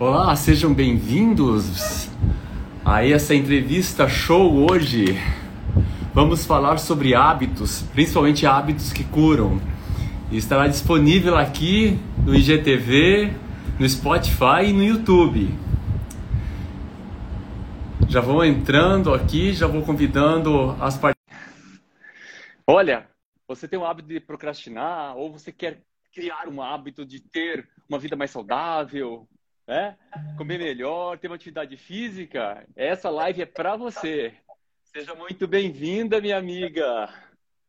Olá, sejam bem-vindos a essa entrevista show hoje. Vamos falar sobre hábitos, principalmente hábitos que curam. Estará disponível aqui no IGTV, no Spotify e no YouTube. Já vou entrando aqui, já vou convidando as participantes. Olha, você tem o hábito de procrastinar ou você quer criar um hábito de ter uma vida mais saudável, né? Comer melhor, ter uma atividade física? Essa live é para você. Seja muito bem-vinda, minha amiga.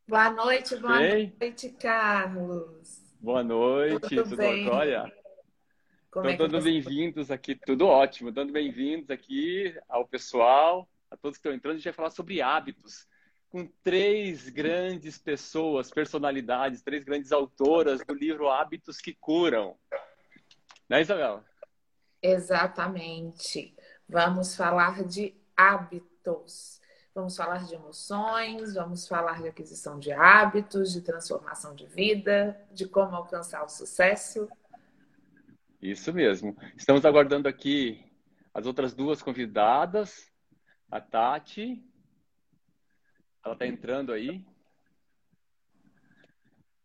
Boa noite, boa bem? noite, Carlos. Boa noite, tudo, tudo bem? Olha, Como é dando bem-vindos aqui, tudo ótimo. Dando bem-vindos aqui ao pessoal, a todos que estão entrando. A gente vai falar sobre hábitos com três grandes pessoas, personalidades, três grandes autoras do livro Hábitos que Curam. Né, Isabela? Exatamente. Vamos falar de hábitos. Vamos falar de emoções, vamos falar de aquisição de hábitos, de transformação de vida, de como alcançar o sucesso. Isso mesmo. Estamos aguardando aqui as outras duas convidadas, a Tati. Ela está entrando aí.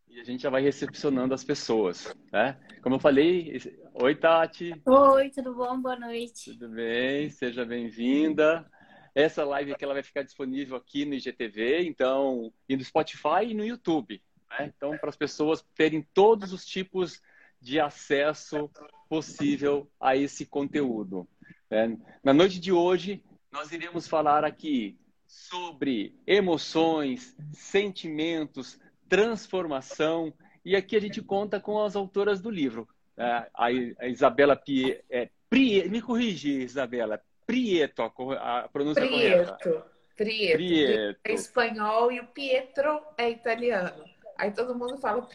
E a gente já vai recepcionando as pessoas, né? Como eu falei, oi Tati. Oi, tudo bom? Boa noite. Tudo bem? Seja bem-vinda. Essa live aqui ela vai ficar disponível aqui no IGTV, então, e no Spotify e no YouTube. Né? Então, para as pessoas terem todos os tipos de acesso possível a esse conteúdo. Né? Na noite de hoje, nós iremos falar aqui sobre emoções, sentimentos, transformação, e aqui a gente conta com as autoras do livro. Né? A Isabela Pie... É, Prie... Me corrige, Isabela. Prieto, a pronúncia Prieto. correta. Prieto. Prieto. É espanhol e o Pietro é italiano. Aí todo mundo fala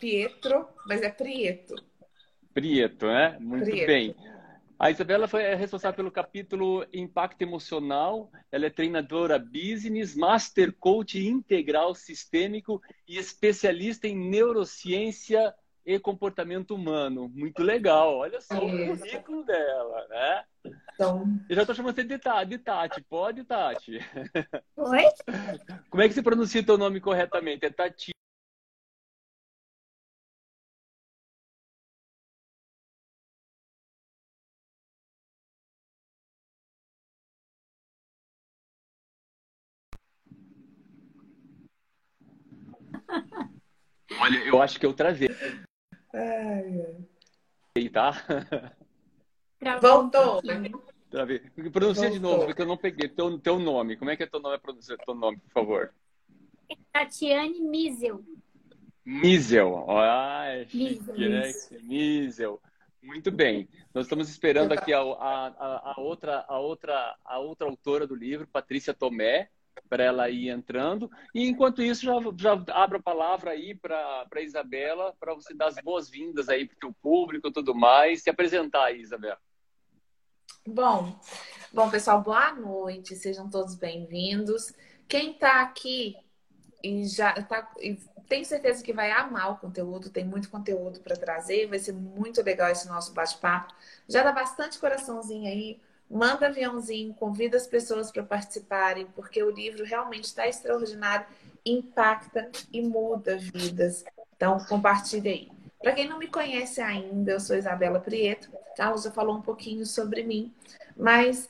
Pietro, mas é Prieto. Prieto, né? Muito Prieto. bem. A Isabela foi responsável pelo capítulo Impacto Emocional. Ela é treinadora business, master coach integral sistêmico e especialista em neurociência e comportamento humano. Muito legal. Olha só o currículo dela, né? Então... Eu já estou chamando você de Tati, de Tati. Pode, Tati? Oi? Como é que você pronuncia o teu nome corretamente? É Tati. Olha, eu acho que eu travei. Ai, ai. Tá? Voltou. Travei. Pronuncia de novo, porque eu não peguei teu, teu nome. Como é que é teu nome? Pronuncia teu nome, por favor. Tatiane Miesel. Miesel. Ah, é chique, né? Miesel. Muito bem. Nós estamos esperando aqui a, a, a, outra, a, outra, a outra autora do livro, Patrícia Tomé, para ela ir entrando. E enquanto isso, já, já abro a palavra aí para a Isabela, para você dar as boas-vindas aí para o público e tudo mais. Se apresentar aí, Isabela. Bom, bom, pessoal, boa noite, sejam todos bem-vindos. Quem está aqui e já tá, e tenho certeza que vai amar o conteúdo, tem muito conteúdo para trazer, vai ser muito legal esse nosso bate-papo. Já dá bastante coraçãozinho aí, manda aviãozinho, convida as pessoas para participarem, porque o livro realmente está extraordinário, impacta e muda vidas. Então, compartilhe aí. Para quem não me conhece ainda, eu sou Isabela Prieto. Carlos já falou um pouquinho sobre mim, mas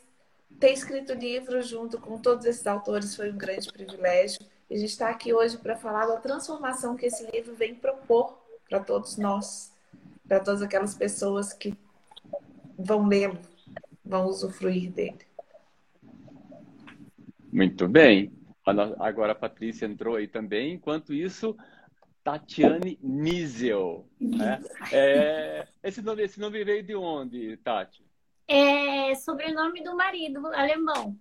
ter escrito livro junto com todos esses autores foi um grande privilégio. E a gente está aqui hoje para falar da transformação que esse livro vem propor para todos nós, para todas aquelas pessoas que vão lê-lo, vão usufruir dele. Muito bem. Agora a Patrícia entrou aí também. Enquanto isso, Tatiane Niesel. Né? É, esse, nome, esse nome veio de onde, Tati? É sobrenome do marido, alemão.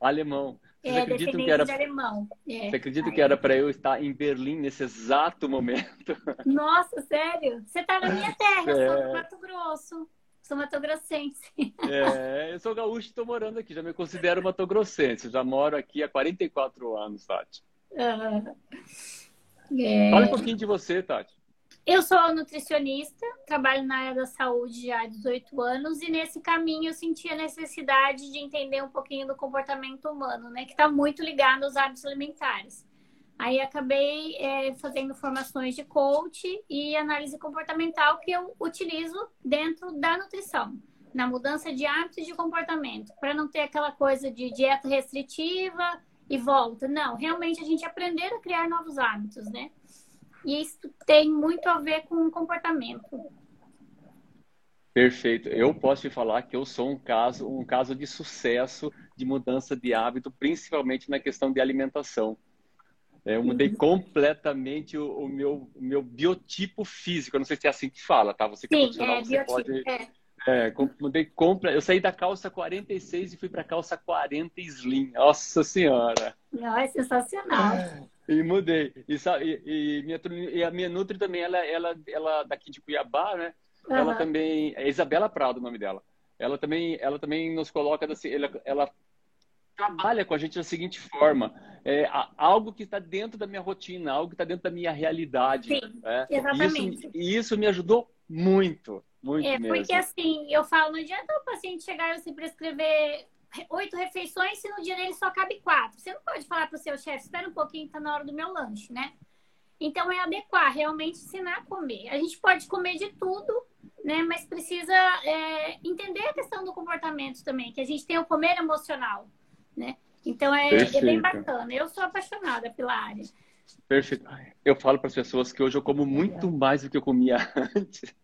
Alemão. Você é, acredita que era... de alemão. É. Você acredita que era para eu estar em Berlim nesse exato momento? Nossa, sério? Você está na minha terra, é... eu sou do Mato Grosso. Sou matogrossense. É, eu sou gaúcho e estou morando aqui. Já me considero matogrossense. Já moro aqui há 44 anos, Tati. Uhum. É... Fala um pouquinho de você, Tati. Eu sou nutricionista, trabalho na área da saúde já há 18 anos e nesse caminho eu senti a necessidade de entender um pouquinho do comportamento humano, né, que está muito ligado aos hábitos alimentares. Aí acabei é, fazendo formações de coach e análise comportamental que eu utilizo dentro da nutrição, na mudança de hábitos de comportamento, para não ter aquela coisa de dieta restritiva e volta. Não, realmente a gente aprender a criar novos hábitos, né? E isso tem muito a ver com o comportamento. Perfeito. Eu posso te falar que eu sou um caso, um caso de sucesso de mudança de hábito, principalmente na questão de alimentação. É, eu mudei completamente o, o, meu, o meu biotipo físico. Eu não sei se é assim que fala, tá? Você que é Sim, é, você pode. É. É, mudei compra. Eu saí da calça 46 e fui para calça 40 slim. Nossa senhora! Não, é sensacional. E mudei. E, e, e, minha, e a minha Nutri também, ela, ela, ela daqui de Cuiabá, né? Uhum. Ela também. É Isabela Prado o nome dela. Ela também, ela também nos coloca assim, ela, ela trabalha com a gente da seguinte forma: é, algo que está dentro da minha rotina, algo que está dentro da minha realidade. Sim, né? exatamente. Isso, e isso me ajudou muito, muito é, mesmo. Porque assim, eu falo, não adianta o paciente chegar e se prescrever oito refeições se no dia dele só cabe quatro. Você não pode falar para o seu chefe, espera um pouquinho, está na hora do meu lanche, né? Então é adequar, realmente ensinar a comer. A gente pode comer de tudo, né? Mas precisa é, entender a questão do comportamento também, que a gente tem o comer emocional né? Então é, é, bem bacana. Eu sou apaixonada pela área. Perfeito. Eu falo para as pessoas que hoje eu como muito mais do que eu comia antes.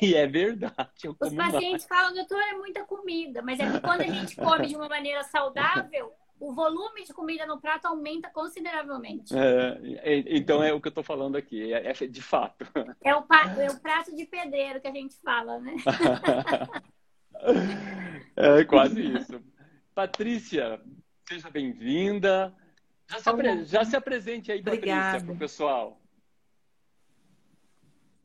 E é verdade. Os pacientes mais. falam, doutor, é muita comida, mas é que quando a gente come de uma maneira saudável, o volume de comida no prato aumenta consideravelmente. É, então é o que eu estou falando aqui, é, é, de fato. É o, é o prato de pedreiro que a gente fala, né? é quase isso. Patrícia, seja bem-vinda. Já, se apre... Já se apresente aí, Patrícia, para o pessoal.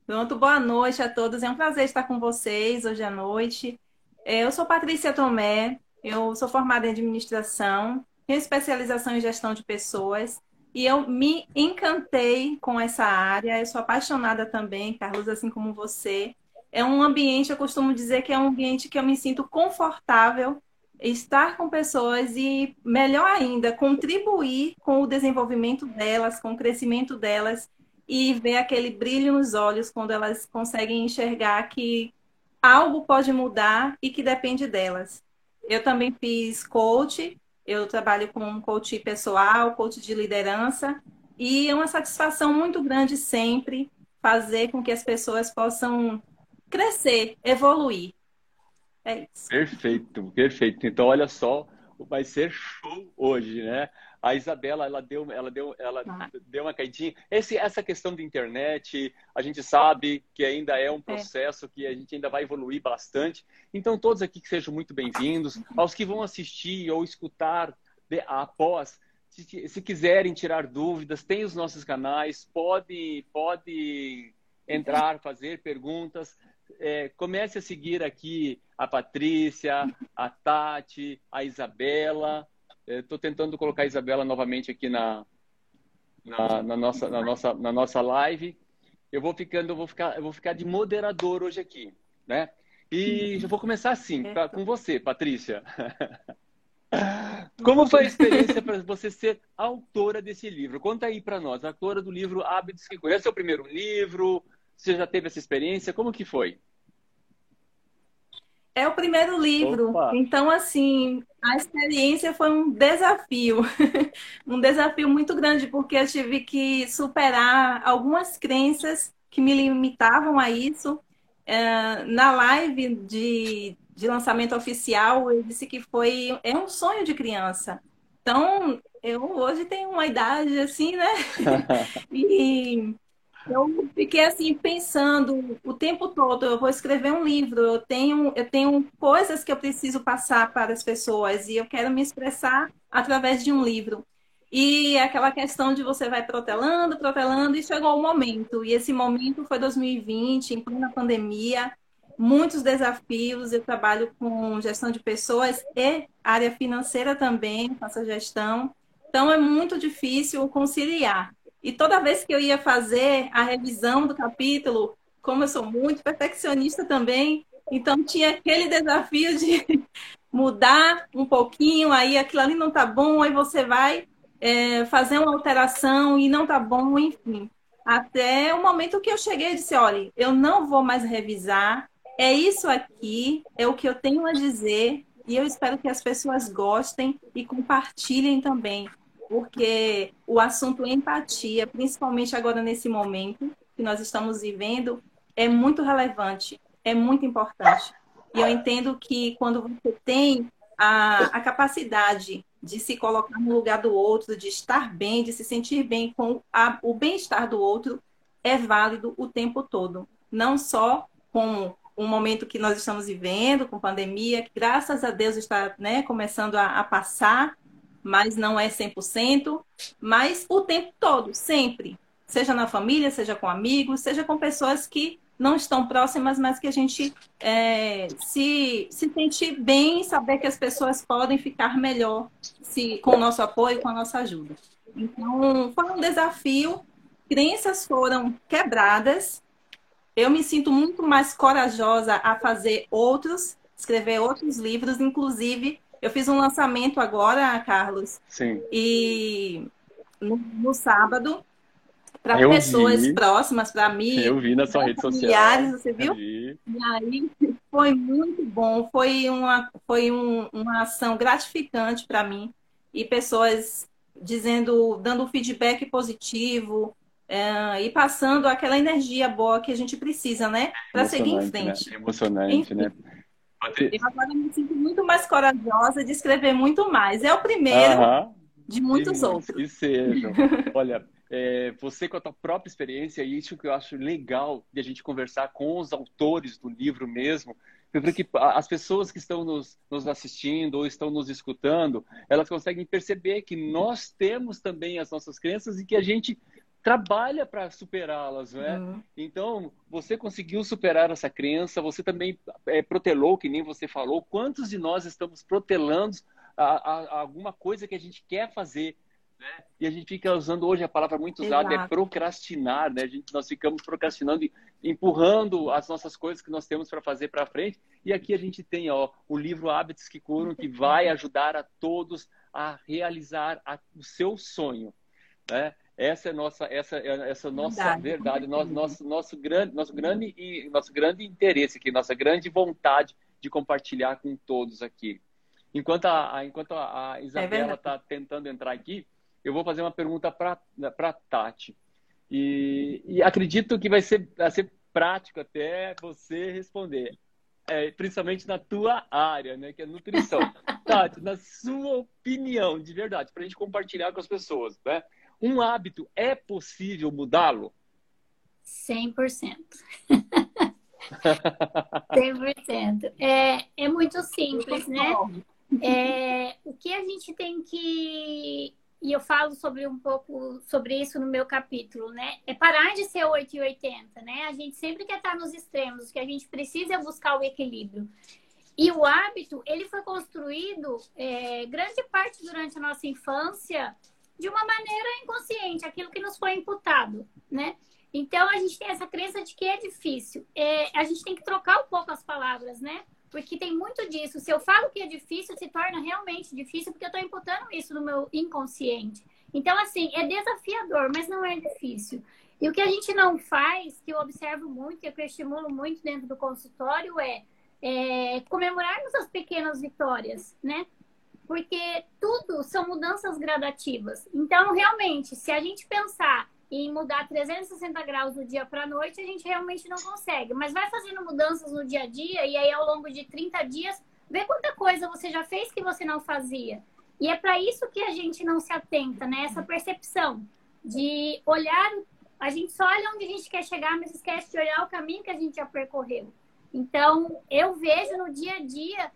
Pronto, boa noite a todos. É um prazer estar com vocês hoje à noite. É, eu sou Patrícia Tomé, eu sou formada em administração, tenho especialização em gestão de pessoas e eu me encantei com essa área. Eu sou apaixonada também, Carlos, assim como você. É um ambiente, eu costumo dizer que é um ambiente que eu me sinto confortável estar com pessoas e, melhor ainda, contribuir com o desenvolvimento delas, com o crescimento delas e ver aquele brilho nos olhos quando elas conseguem enxergar que algo pode mudar e que depende delas. Eu também fiz coach, eu trabalho com coach pessoal, coach de liderança, e é uma satisfação muito grande sempre fazer com que as pessoas possam crescer, evoluir. É isso. Perfeito, perfeito. Então, olha só, vai ser show hoje, né? A Isabela, ela deu, ela deu, ela ah. deu uma caidinha. Esse, essa questão da internet, a gente sabe que ainda é um é. processo é. que a gente ainda vai evoluir bastante. Então, todos aqui que sejam muito bem-vindos. Aos que vão assistir ou escutar de, após, se, se, quiserem tirar dúvidas, tem os nossos canais, pode, pode entrar, fazer perguntas é, comece a seguir aqui a Patrícia, a Tati, a Isabela. Estou tentando colocar a Isabela novamente aqui na, na, na, nossa, na, nossa, na nossa live. Eu vou ficando, eu vou ficar, eu vou ficar de moderador hoje aqui, né? E eu vou começar assim, pra, com você, Patrícia. Como foi a experiência para você ser autora desse livro? Conta aí para nós, autora do livro Hábitos que Conhece. É o primeiro livro? Você já teve essa experiência? Como que foi? É o primeiro livro. Opa. Então, assim, a experiência foi um desafio. um desafio muito grande, porque eu tive que superar algumas crenças que me limitavam a isso. É, na live de, de lançamento oficial, eu disse que foi é um sonho de criança. Então, eu hoje tenho uma idade assim, né? e eu fiquei assim pensando o tempo todo, eu vou escrever um livro, eu tenho, eu tenho coisas que eu preciso passar para as pessoas e eu quero me expressar através de um livro. E aquela questão de você vai protelando, protelando e chegou o momento. E esse momento foi 2020, em plena pandemia, muitos desafios. Eu trabalho com gestão de pessoas e área financeira também, faço gestão. Então é muito difícil conciliar. E toda vez que eu ia fazer a revisão do capítulo, como eu sou muito perfeccionista também, então tinha aquele desafio de mudar um pouquinho, aí aquilo ali não tá bom, aí você vai é, fazer uma alteração e não tá bom, enfim. Até o momento que eu cheguei e disse, olha, eu não vou mais revisar, é isso aqui, é o que eu tenho a dizer, e eu espero que as pessoas gostem e compartilhem também, porque o assunto empatia, principalmente agora nesse momento que nós estamos vivendo, é muito relevante, é muito importante. E eu entendo que quando você tem a, a capacidade de se colocar no lugar do outro, de estar bem, de se sentir bem com a, o bem-estar do outro, é válido o tempo todo. Não só com o momento que nós estamos vivendo, com pandemia, que graças a Deus está né, começando a, a passar, mas não é 100%, mas o tempo todo, sempre. Seja na família, seja com amigos, seja com pessoas que não estão próximas, mas que a gente é, se, se sente bem saber que as pessoas podem ficar melhor se, com o nosso apoio, com a nossa ajuda. Então, foi um desafio, crenças foram quebradas, eu me sinto muito mais corajosa a fazer outros, escrever outros livros, inclusive eu fiz um lançamento agora, Carlos. Sim. E no, no sábado para pessoas vi. próximas, para mim. Eu vi na sua rede social. Você viu? E aí foi muito bom, foi uma, foi um, uma ação gratificante para mim. E pessoas dizendo, dando feedback positivo, é, e passando aquela energia boa que a gente precisa, né? Para seguir em né? frente. Né? Emocionante, Enfim, né? Eu agora me sinto muito mais corajosa de escrever muito mais. É o primeiro uh -huh. de muitos outros. Que sejam. Olha, é, você com a tua própria experiência, e isso que eu acho legal de a gente conversar com os autores do livro mesmo, porque as pessoas que estão nos, nos, assistindo ou estão nos escutando, elas conseguem perceber que nós temos também as nossas crenças e que a gente trabalha para superá-las, né? Uhum. Então, você conseguiu superar essa crença, você também é, protelou, que nem você falou. Quantos de nós estamos protelando a, a, a alguma coisa que a gente quer fazer, né? E a gente fica usando hoje a palavra muito usada é Exato. é procrastinar, né? A gente, nós ficamos procrastinando e empurrando as nossas coisas que nós temos para fazer para frente. E aqui a gente tem ó, o livro Hábitos que Curam, que vai ajudar a todos a realizar a, o seu sonho. Né? Essa é nossa, essa, essa nossa verdade, verdade nosso, nosso, nosso grande, nosso grande e nosso grande interesse aqui, nossa grande vontade de compartilhar com todos aqui. Enquanto a, enquanto a é Isabela está é tentando entrar aqui, eu vou fazer uma pergunta para Tati. E, e, acredito que vai ser, vai ser prático até você responder. É, principalmente na tua área, né, que é nutrição. Tati, na sua opinião, de verdade, para a gente compartilhar com as pessoas, né? Um hábito é possível mudá-lo? 100%. 100%. É, é muito simples, né? É, o que a gente tem que e eu falo sobre um pouco sobre isso no meu capítulo, né? É parar de ser 8 e 80, né? A gente sempre quer estar nos extremos, o que a gente precisa é buscar o equilíbrio. E o hábito, ele foi construído é, grande parte durante a nossa infância de uma maneira inconsciente, aquilo que nos foi imputado, né? Então a gente tem essa crença de que é difícil. É, a gente tem que trocar um pouco as palavras, né? Porque tem muito disso. Se eu falo que é difícil, se torna realmente difícil, porque eu estou imputando isso no meu inconsciente. Então, assim, é desafiador, mas não é difícil. E o que a gente não faz, que eu observo muito e que eu estimulo muito dentro do consultório, é, é comemorarmos as pequenas vitórias, né? Porque tudo são mudanças gradativas. Então, realmente, se a gente pensar em mudar 360 graus do dia para a noite, a gente realmente não consegue. Mas vai fazendo mudanças no dia a dia e aí ao longo de 30 dias, vê quanta coisa você já fez que você não fazia. E é para isso que a gente não se atenta, né? Essa percepção de olhar, a gente só olha onde a gente quer chegar, mas esquece de olhar o caminho que a gente já percorreu. Então, eu vejo no dia a dia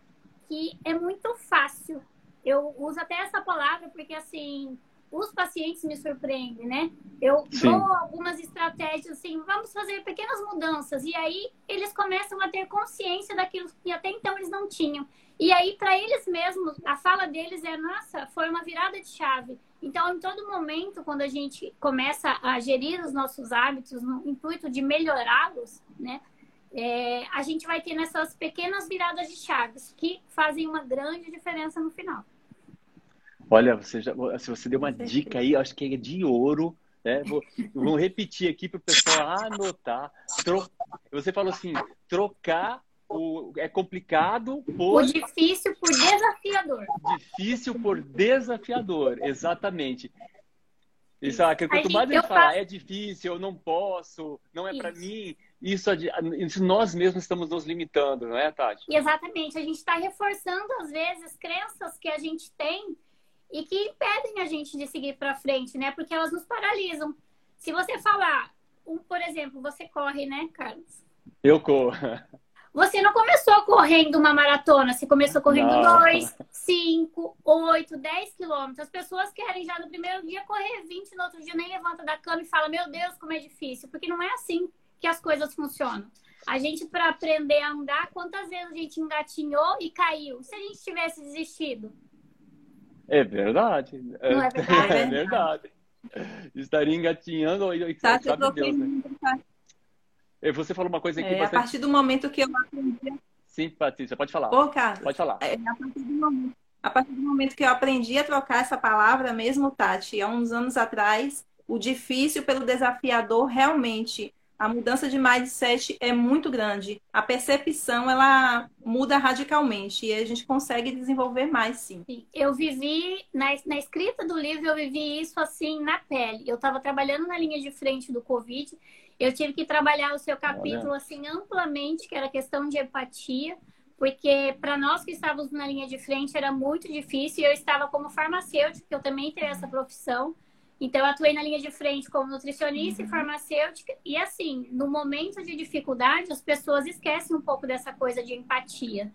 que é muito fácil. Eu uso até essa palavra porque assim, os pacientes me surpreendem, né? Eu Sim. dou algumas estratégias assim, vamos fazer pequenas mudanças. E aí eles começam a ter consciência daquilo que até então eles não tinham. E aí, para eles mesmos, a fala deles é: nossa, foi uma virada de chave. Então, em todo momento, quando a gente começa a gerir os nossos hábitos no intuito de melhorá-los, né? É, a gente vai ter nessas pequenas viradas de chaves que fazem uma grande diferença no final. Olha, você já, se você deu uma dica aí, acho que é de ouro. Né? Vou, vou repetir aqui para o pessoal anotar. Tro... Você falou assim: trocar o, é complicado por. O difícil por desafiador. Difícil por desafiador, exatamente. Isso, é que quanto mais a gente fala, faço... é difícil, eu não posso, não é para mim, isso, isso, nós mesmos estamos nos limitando, não é, Tati? Exatamente. A gente está reforçando, às vezes, crenças que a gente tem e que impedem a gente de seguir para frente, né? Porque elas nos paralisam. Se você falar, um, por exemplo, você corre, né, Carlos? Eu corro. Você não começou correndo uma maratona, você começou correndo 2, 5, 8, 10 quilômetros. As pessoas querem já no primeiro dia correr 20, no outro dia nem levanta da cama e fala, meu Deus, como é difícil. Porque não é assim que as coisas funcionam. A gente, para aprender a andar, quantas vezes a gente engatinhou e caiu? Se a gente tivesse desistido? É verdade. Não é verdade? É verdade. Estaria engatinhando tá, sabe Deus, né? Você falou uma coisa aqui. É. A partir do momento que eu aprendi. Sim, Patrícia, pode falar. Ô, Carlos, pode falar. É, a, partir do momento, a partir do momento que eu aprendi a trocar essa palavra, mesmo, Tati, há uns anos atrás, o difícil pelo desafiador realmente a mudança de mindset é muito grande. A percepção ela muda radicalmente e a gente consegue desenvolver mais, sim. Eu vivi na, na escrita do livro, eu vivi isso assim na pele. Eu estava trabalhando na linha de frente do Covid eu tive que trabalhar o seu capítulo Olha. assim amplamente, que era questão de empatia, porque para nós que estávamos na linha de frente era muito difícil. Eu estava como farmacêutica, eu também tenho essa profissão. Então, atuei na linha de frente como nutricionista uhum. e farmacêutica. E, assim, no momento de dificuldade, as pessoas esquecem um pouco dessa coisa de empatia.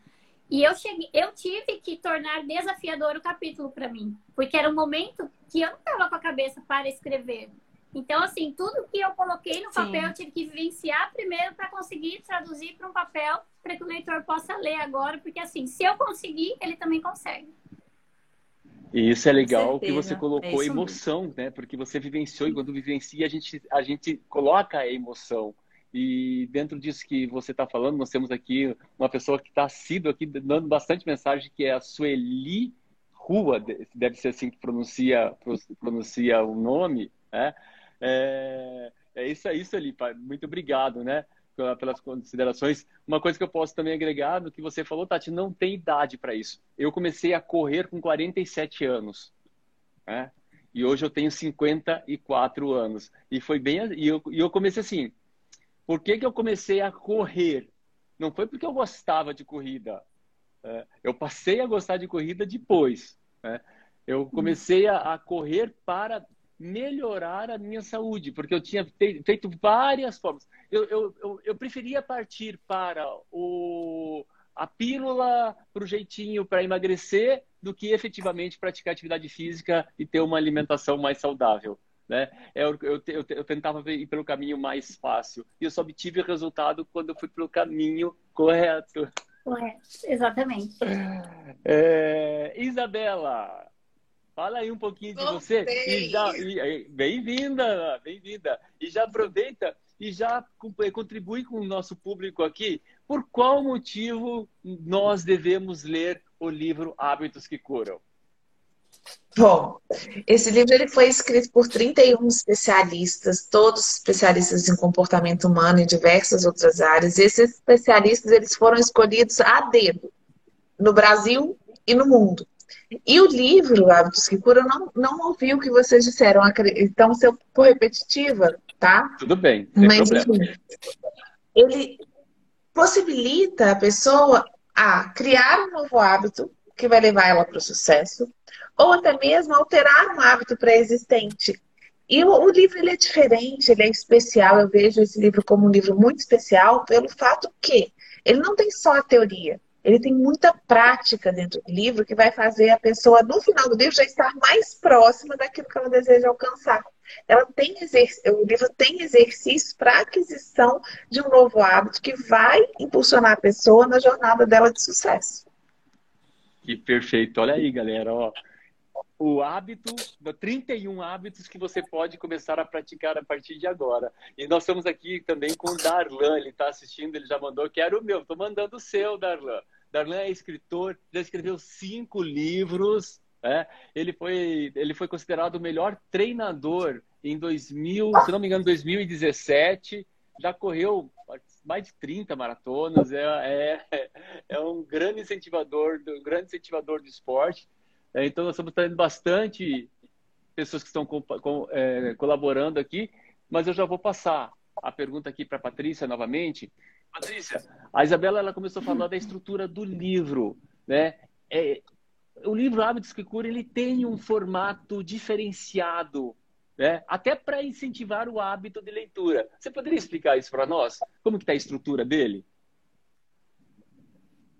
E eu, cheguei, eu tive que tornar desafiador o capítulo para mim, porque era um momento que eu não estava com a cabeça para escrever. Então, assim, tudo que eu coloquei no papel, Sim. eu tive que vivenciar primeiro para conseguir traduzir para um papel para que o leitor possa ler agora, porque assim, se eu conseguir, ele também consegue. E isso é legal que você colocou é emoção, mesmo. né? Porque você vivenciou e quando vivencia, a gente, a gente coloca a emoção. E dentro disso que você está falando, nós temos aqui uma pessoa que está assídua aqui, dando bastante mensagem, que é a Sueli Rua, deve ser assim que pronuncia, pronuncia o nome, né? É, é isso, é isso ali, pai. Muito obrigado, né? Pelas considerações. Uma coisa que eu posso também agregar do que você falou, Tati, não tem idade para isso. Eu comecei a correr com 47 anos, né? E hoje eu tenho 54 anos. E foi bem. E eu, e eu comecei assim. Por que, que eu comecei a correr? Não foi porque eu gostava de corrida. Né? Eu passei a gostar de corrida depois. Né? Eu comecei a, a correr para melhorar a minha saúde, porque eu tinha feito várias formas. Eu, eu, eu, eu preferia partir para o, a pílula para o jeitinho para emagrecer do que efetivamente praticar atividade física e ter uma alimentação mais saudável. Né? É, eu, eu, eu, eu tentava ir pelo caminho mais fácil e eu só obtive o resultado quando eu fui pelo caminho correto. Correto, exatamente. É, Isabela, Fala aí um pouquinho de você. E já, bem-vinda, bem-vinda. E já aproveita e já contribui com o nosso público aqui. Por qual motivo nós devemos ler o livro Hábitos que Curam? Bom, esse livro ele foi escrito por 31 especialistas, todos especialistas em comportamento humano e diversas outras áreas. Esses especialistas eles foram escolhidos a dedo no Brasil e no mundo. E o livro Hábitos que Curam, não, não ouvi o que vocês disseram. Então, se eu for repetitiva, tá? Tudo bem, Mas, problema. Enfim, ele possibilita a pessoa a criar um novo hábito que vai levar ela para o sucesso, ou até mesmo alterar um hábito pré-existente. E o, o, livro ele é diferente, ele é especial. Eu vejo esse livro como um livro muito especial pelo fato que ele não tem só a teoria, ele tem muita prática dentro do livro que vai fazer a pessoa, no final do livro, já estar mais próxima daquilo que ela deseja alcançar. Ela tem o livro tem exercícios para aquisição de um novo hábito que vai impulsionar a pessoa na jornada dela de sucesso. Que perfeito. Olha aí, galera. Ó, o hábito, 31 hábitos que você pode começar a praticar a partir de agora. E nós estamos aqui também com o Darlan, ele está assistindo, ele já mandou, quero o meu, estou mandando o seu, Darlan. Darlan é escritor, já escreveu cinco livros, né? ele, foi, ele foi considerado o melhor treinador em 2000, se não me engano, 2017, já correu mais de 30 maratonas, é, é, é um grande incentivador, um grande incentivador do esporte. É, então, nós estamos trazendo bastante pessoas que estão com, com, é, colaborando aqui, mas eu já vou passar a pergunta aqui para a Patrícia novamente. Patrícia, a Isabela ela começou a falar da estrutura do livro, né? É, o livro Hábitos que Cura ele tem um formato diferenciado, né? Até para incentivar o hábito de leitura. Você poderia explicar isso para nós? Como que está a estrutura dele?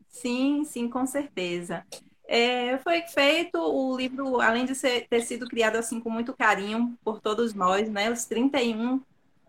Sim, sim, com certeza. É, foi feito o livro, além de ser, ter sido criado assim com muito carinho por todos nós, né, os 31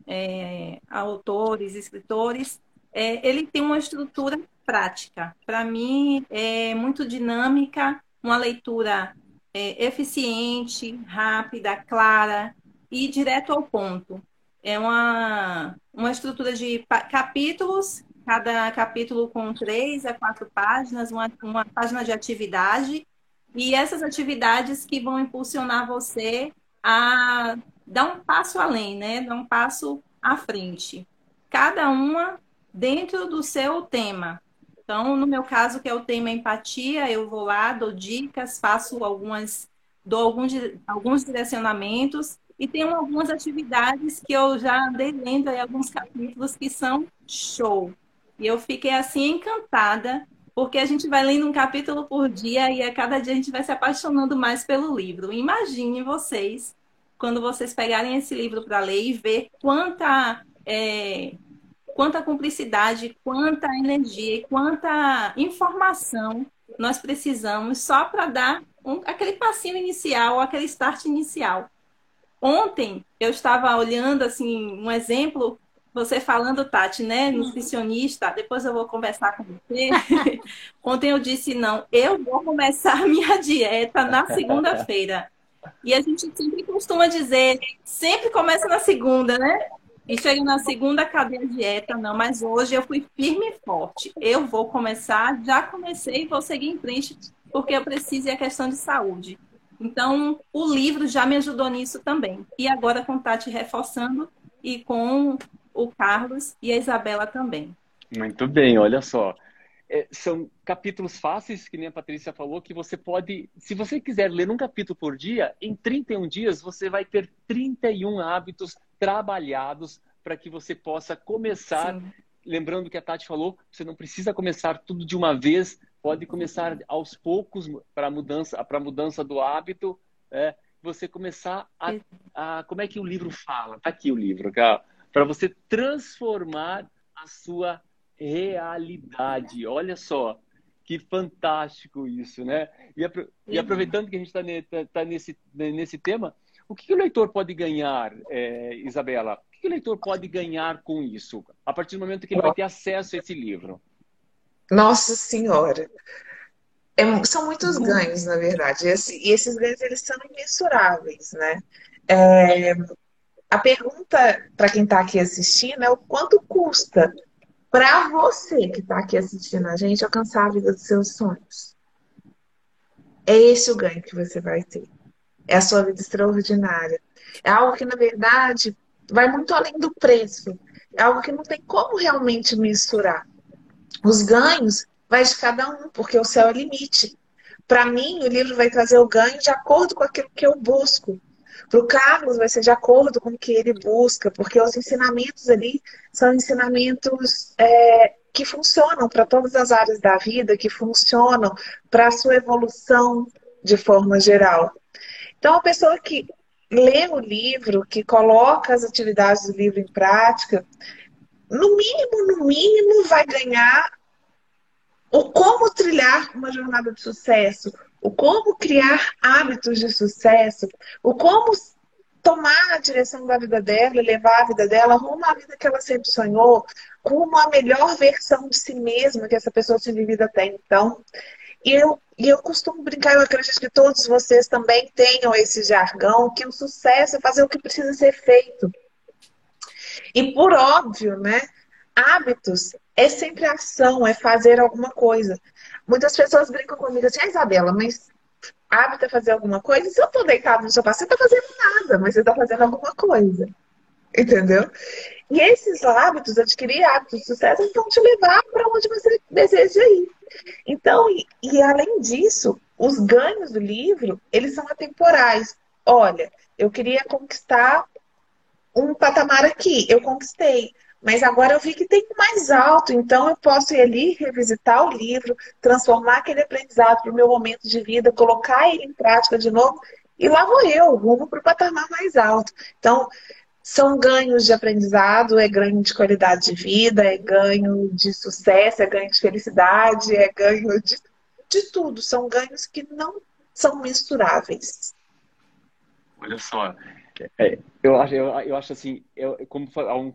é, autores, escritores, é, ele tem uma estrutura prática. Para mim, é muito dinâmica, uma leitura é, eficiente, rápida, clara e direto ao ponto. É uma, uma estrutura de capítulos cada capítulo com três a quatro páginas, uma, uma página de atividade, e essas atividades que vão impulsionar você a dar um passo além, né? Dar um passo à frente. Cada uma dentro do seu tema. Então, no meu caso, que é o tema empatia, eu vou lá, dou dicas, faço algumas, dou alguns, alguns direcionamentos e tem algumas atividades que eu já andei lendo aí alguns capítulos que são show. E eu fiquei assim encantada, porque a gente vai lendo um capítulo por dia e a cada dia a gente vai se apaixonando mais pelo livro. Imagine vocês, quando vocês pegarem esse livro para ler e ver quanta, é, quanta cumplicidade, quanta energia e quanta informação nós precisamos só para dar um, aquele passinho inicial, aquele start inicial. Ontem eu estava olhando assim um exemplo você falando, Tati, né, nutricionista, depois eu vou conversar com você. Ontem eu disse, não, eu vou começar a minha dieta na segunda-feira. E a gente sempre costuma dizer, sempre começa na segunda, né? E chega na segunda, cadê a dieta? Não, mas hoje eu fui firme e forte. Eu vou começar, já comecei e vou seguir em frente, porque eu preciso e é questão de saúde. Então, o livro já me ajudou nisso também. E agora com Tati reforçando e com o Carlos e a Isabela também. Muito bem, olha só. É, são capítulos fáceis, que nem a Patrícia falou, que você pode, se você quiser ler um capítulo por dia, em 31 dias você vai ter 31 hábitos trabalhados para que você possa começar. Sim. Lembrando que a Tati falou, você não precisa começar tudo de uma vez, pode começar aos poucos para a mudança, para mudança do hábito. É, você começar a, a, Como é que o livro fala? Tá aqui o livro, cara para você transformar a sua realidade. Olha só, que fantástico isso, né? E, e aproveitando que a gente está tá, tá nesse, nesse tema, o que, que o leitor pode ganhar, é, Isabela? O que, que o leitor pode ganhar com isso, a partir do momento que ele vai ter acesso a esse livro? Nossa Senhora! É, são muitos ganhos, na verdade. E, e, esses ganhos eles são imensuráveis, né? É, a pergunta para quem está aqui assistindo é o quanto custa para você que está aqui assistindo a gente alcançar a vida dos seus sonhos. É esse o ganho que você vai ter. É a sua vida extraordinária. É algo que, na verdade, vai muito além do preço. É algo que não tem como realmente mensurar. Os ganhos vai de cada um, porque o céu é limite. Para mim, o livro vai trazer o ganho de acordo com aquilo que eu busco. Para o Carlos vai ser de acordo com o que ele busca, porque os ensinamentos ali são ensinamentos é, que funcionam para todas as áreas da vida, que funcionam para a sua evolução de forma geral. Então, a pessoa que lê o livro, que coloca as atividades do livro em prática, no mínimo, no mínimo, vai ganhar o como trilhar uma jornada de sucesso, o como criar hábitos de sucesso, o como tomar a direção da vida dela levar a vida dela rumo à vida que ela sempre sonhou, rumo à melhor versão de si mesma que essa pessoa tinha vivido até então. E eu, e eu costumo brincar, eu acredito que todos vocês também tenham esse jargão, que o sucesso é fazer o que precisa ser feito. E por óbvio, né? Hábitos é sempre ação, é fazer alguma coisa. Muitas pessoas brincam comigo assim, ah, Isabela, mas hábito é fazer alguma coisa? Se eu tô deitado no sofá, você tá fazendo nada, mas você tá fazendo alguma coisa. Entendeu? E esses hábitos, adquirir hábitos de sucesso, vão te levar para onde você deseja ir. Então, e, e além disso, os ganhos do livro, eles são atemporais. Olha, eu queria conquistar um patamar aqui, eu conquistei. Mas agora eu vi que tem mais alto, então eu posso ir ali, revisitar o livro, transformar aquele aprendizado para o meu momento de vida, colocar ele em prática de novo, e lá vou eu, rumo para o patamar mais alto. Então, são ganhos de aprendizado, é ganho de qualidade de vida, é ganho de sucesso, é ganho de felicidade, é ganho de, de tudo. São ganhos que não são mensuráveis. Olha só, é, eu, acho, eu, eu acho assim, eu, como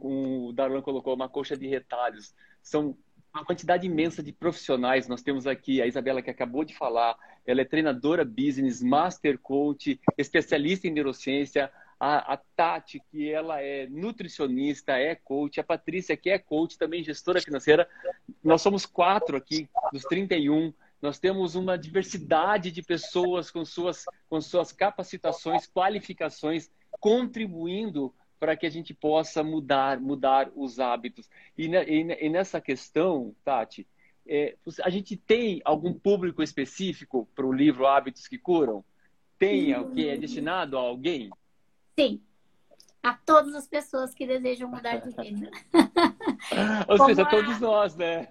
um, o Darlan colocou, uma coxa de retalhos. São uma quantidade imensa de profissionais. Nós temos aqui a Isabela, que acabou de falar, ela é treinadora business, master coach, especialista em neurociência. A, a Tati, que ela é nutricionista, é coach. A Patrícia, que é coach, também gestora financeira. Nós somos quatro aqui, dos 31 nós temos uma diversidade de pessoas com suas, com suas capacitações, qualificações contribuindo para que a gente possa mudar, mudar os hábitos. E, e, e nessa questão, Tati, é, a gente tem algum público específico para o livro Hábitos que Curam? Tem, o que é destinado a alguém? Sim a todas as pessoas que desejam mudar de vida. Ou seja, a, todos nós, né?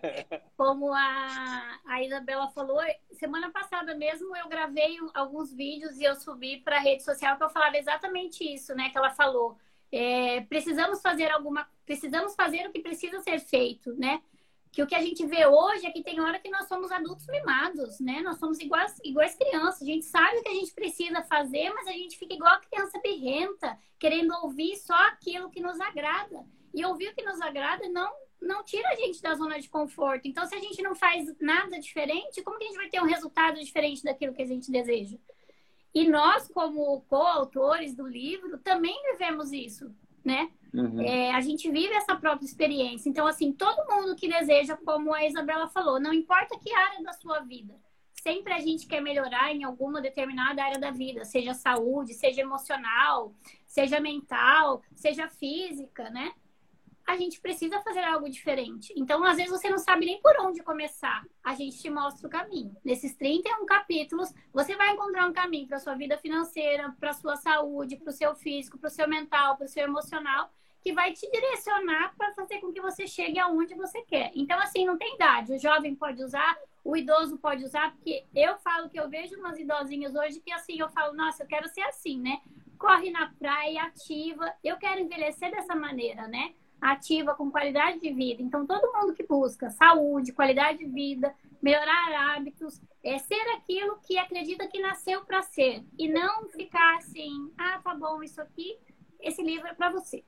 Como a, a Isabela falou, semana passada mesmo eu gravei alguns vídeos e eu subi para a rede social que eu falava exatamente isso, né? Que ela falou. É, precisamos fazer alguma. Precisamos fazer o que precisa ser feito, né? que o que a gente vê hoje é que tem hora que nós somos adultos mimados, né? Nós somos iguais, iguais crianças. A gente sabe o que a gente precisa fazer, mas a gente fica igual a criança birrenta, querendo ouvir só aquilo que nos agrada. E ouvir o que nos agrada não não tira a gente da zona de conforto. Então, se a gente não faz nada diferente, como que a gente vai ter um resultado diferente daquilo que a gente deseja? E nós, como coautores do livro, também vivemos isso, né? Uhum. É, a gente vive essa própria experiência. Então, assim, todo mundo que deseja, como a Isabela falou, não importa que área da sua vida, sempre a gente quer melhorar em alguma determinada área da vida, seja saúde, seja emocional, seja mental, seja física, né? A gente precisa fazer algo diferente. Então, às vezes, você não sabe nem por onde começar. A gente te mostra o caminho. Nesses 31 capítulos, você vai encontrar um caminho para sua vida financeira, para sua saúde, para o seu físico, para o seu mental, para o seu emocional que vai te direcionar para fazer com que você chegue aonde você quer. Então, assim, não tem idade. O jovem pode usar, o idoso pode usar, porque eu falo que eu vejo umas idosinhas hoje que, assim, eu falo, nossa, eu quero ser assim, né? Corre na praia, ativa. Eu quero envelhecer dessa maneira, né? Ativa, com qualidade de vida. Então, todo mundo que busca saúde, qualidade de vida, melhorar hábitos, é ser aquilo que acredita que nasceu para ser. E não ficar assim, ah, tá bom, isso aqui, esse livro é para você.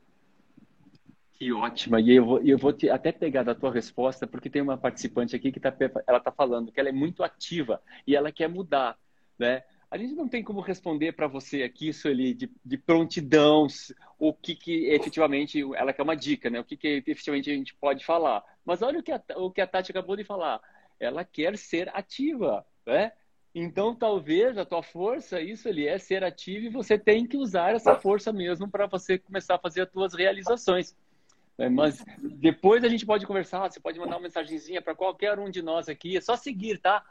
Que ótima. E eu vou, eu vou te, até pegar da tua resposta, porque tem uma participante aqui que tá, ela está falando que ela é muito ativa e ela quer mudar, né? A gente não tem como responder para você aqui, Sueli, de, de prontidão, o que, que efetivamente, ela quer uma dica, né? O que, que efetivamente a gente pode falar. Mas olha o que a, o que a Tati acabou de falar. Ela quer ser ativa, né? Então, talvez a tua força, isso ali é ser ativo e você tem que usar essa força mesmo para você começar a fazer as tuas realizações. É, mas depois a gente pode conversar, você pode mandar uma mensagenzinha para qualquer um de nós aqui. É só seguir, tá?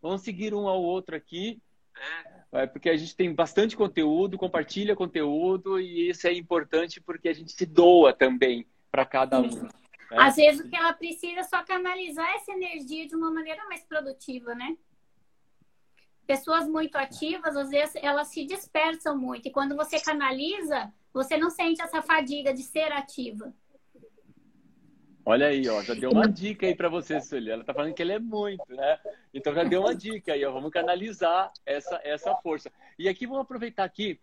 Vamos seguir um ao outro aqui, é, porque a gente tem bastante conteúdo, compartilha conteúdo e isso é importante porque a gente se doa também para cada um. Né? Às vezes o que ela precisa é só canalizar essa energia de uma maneira mais produtiva, né? Pessoas muito ativas, às vezes elas se dispersam muito e quando você canaliza, você não sente essa fadiga de ser ativa. Olha aí, ó, já deu uma dica aí para você, Sueli. Ela tá falando que ele é muito, né? Então já deu uma dica aí, ó. Vamos canalizar essa, essa força. E aqui vamos aproveitar aqui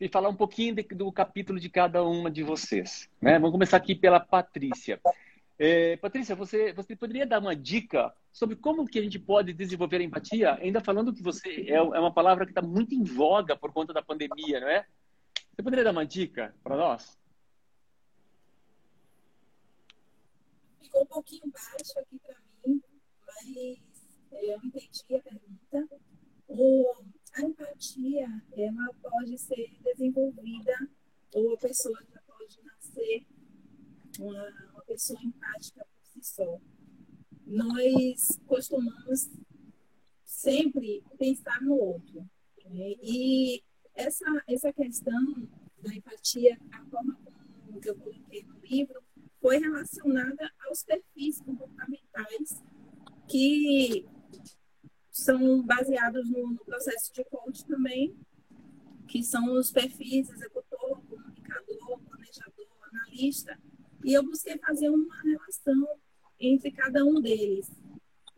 e falar um pouquinho de, do capítulo de cada uma de vocês. Né? Vamos começar aqui pela Patrícia. É, Patrícia, você, você poderia dar uma dica sobre como que a gente pode desenvolver a empatia? Ainda falando que você é, é uma palavra que está muito em voga por conta da pandemia, não é? Você poderia dar uma dica para nós? Ficou um pouquinho baixo aqui para mim, mas eu entendi a pergunta. O, a empatia, ela pode ser desenvolvida ou a pessoa já pode nascer uma, uma pessoa empática por si só. Nós costumamos sempre pensar no outro. Né? E essa, essa questão da empatia, a forma como eu coloquei no livro, foi relacionada aos perfis comportamentais que são baseados no, no, processo de coach também, que são os perfis executor, comunicador, planejador, analista, e eu busquei fazer uma relação entre cada um deles.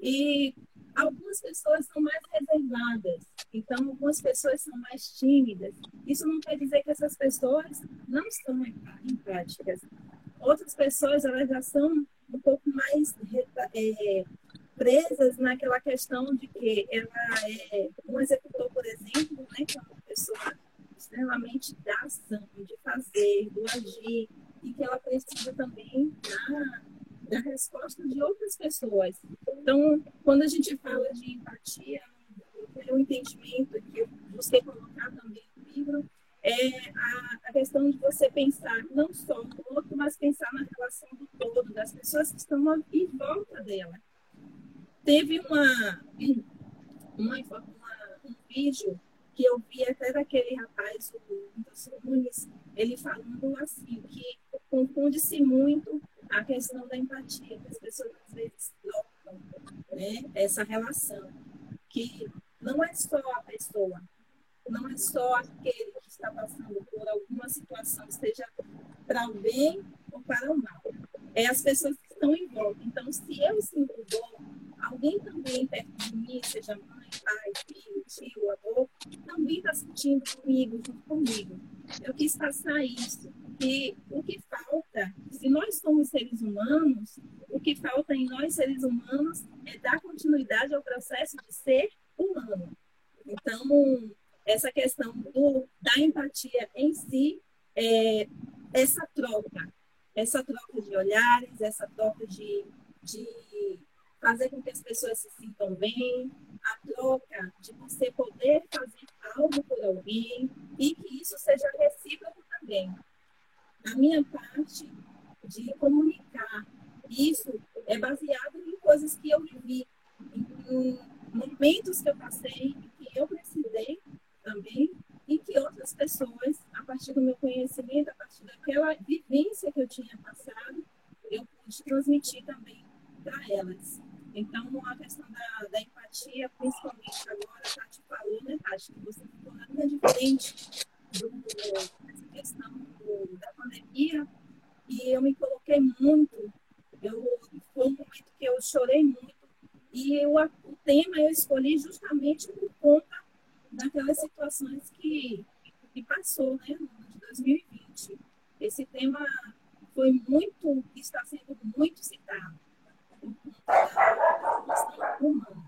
E algumas pessoas são mais reservadas, então algumas pessoas são mais tímidas. Isso não quer dizer que essas pessoas não estão empáticas. Outras pessoas elas já são um pouco mais é, presas naquela questão de que ela é um executor, por exemplo, né, que é uma pessoa extremamente da ação, de fazer, do agir, e que ela precisa também da, da resposta de outras pessoas. Então, quando a gente fala de empatia, o entendimento que eu busquei é a, a, questão de você pensar não só no outro, mas pensar na relação do todo, das pessoas que estão em volta dela. Teve uma, uma, uma um vídeo que eu vi até daquele rapaz, o Anderson Nunes, ele falando assim, que confunde-se muito a questão da empatia, que as pessoas às vezes trocam né, essa relação, que não é só a pessoa, não é só aquele que está passando por alguma situação, seja para o bem ou para o mal. É as pessoas que estão em volta. Então, se eu sinto dor, alguém também perto de mim, seja mãe, pai, filho, tio, avô, também está sentindo comigo, junto comigo. Eu quis passar isso. E o que falta, se nós somos seres humanos, o que falta em nós, seres humanos, é dar continuidade ao processo de ser humano. Então, essa questão do, da empatia em si, é, essa troca, essa troca de olhares, essa troca de, de fazer com que as pessoas se sintam bem, a troca de você poder fazer algo por alguém e que isso seja recíproco também. A minha parte de comunicar isso é baseado em coisas que eu vivi, em momentos que eu passei, que eu precisei também, e que outras pessoas, a partir do meu conhecimento, a partir daquela vivência que eu tinha passado, eu pude transmitir também para elas. Então, a questão da, da empatia, principalmente agora, a Tati falou, né, Tati, que você ficou na linha de frente do, dessa questão do, da pandemia, e eu me coloquei muito, eu, foi um momento que eu chorei muito, e eu, o tema eu escolhi justamente por conta daquelas situações que, que passou né, no ano de 2020. Esse tema foi muito, está sendo muito citado por humana,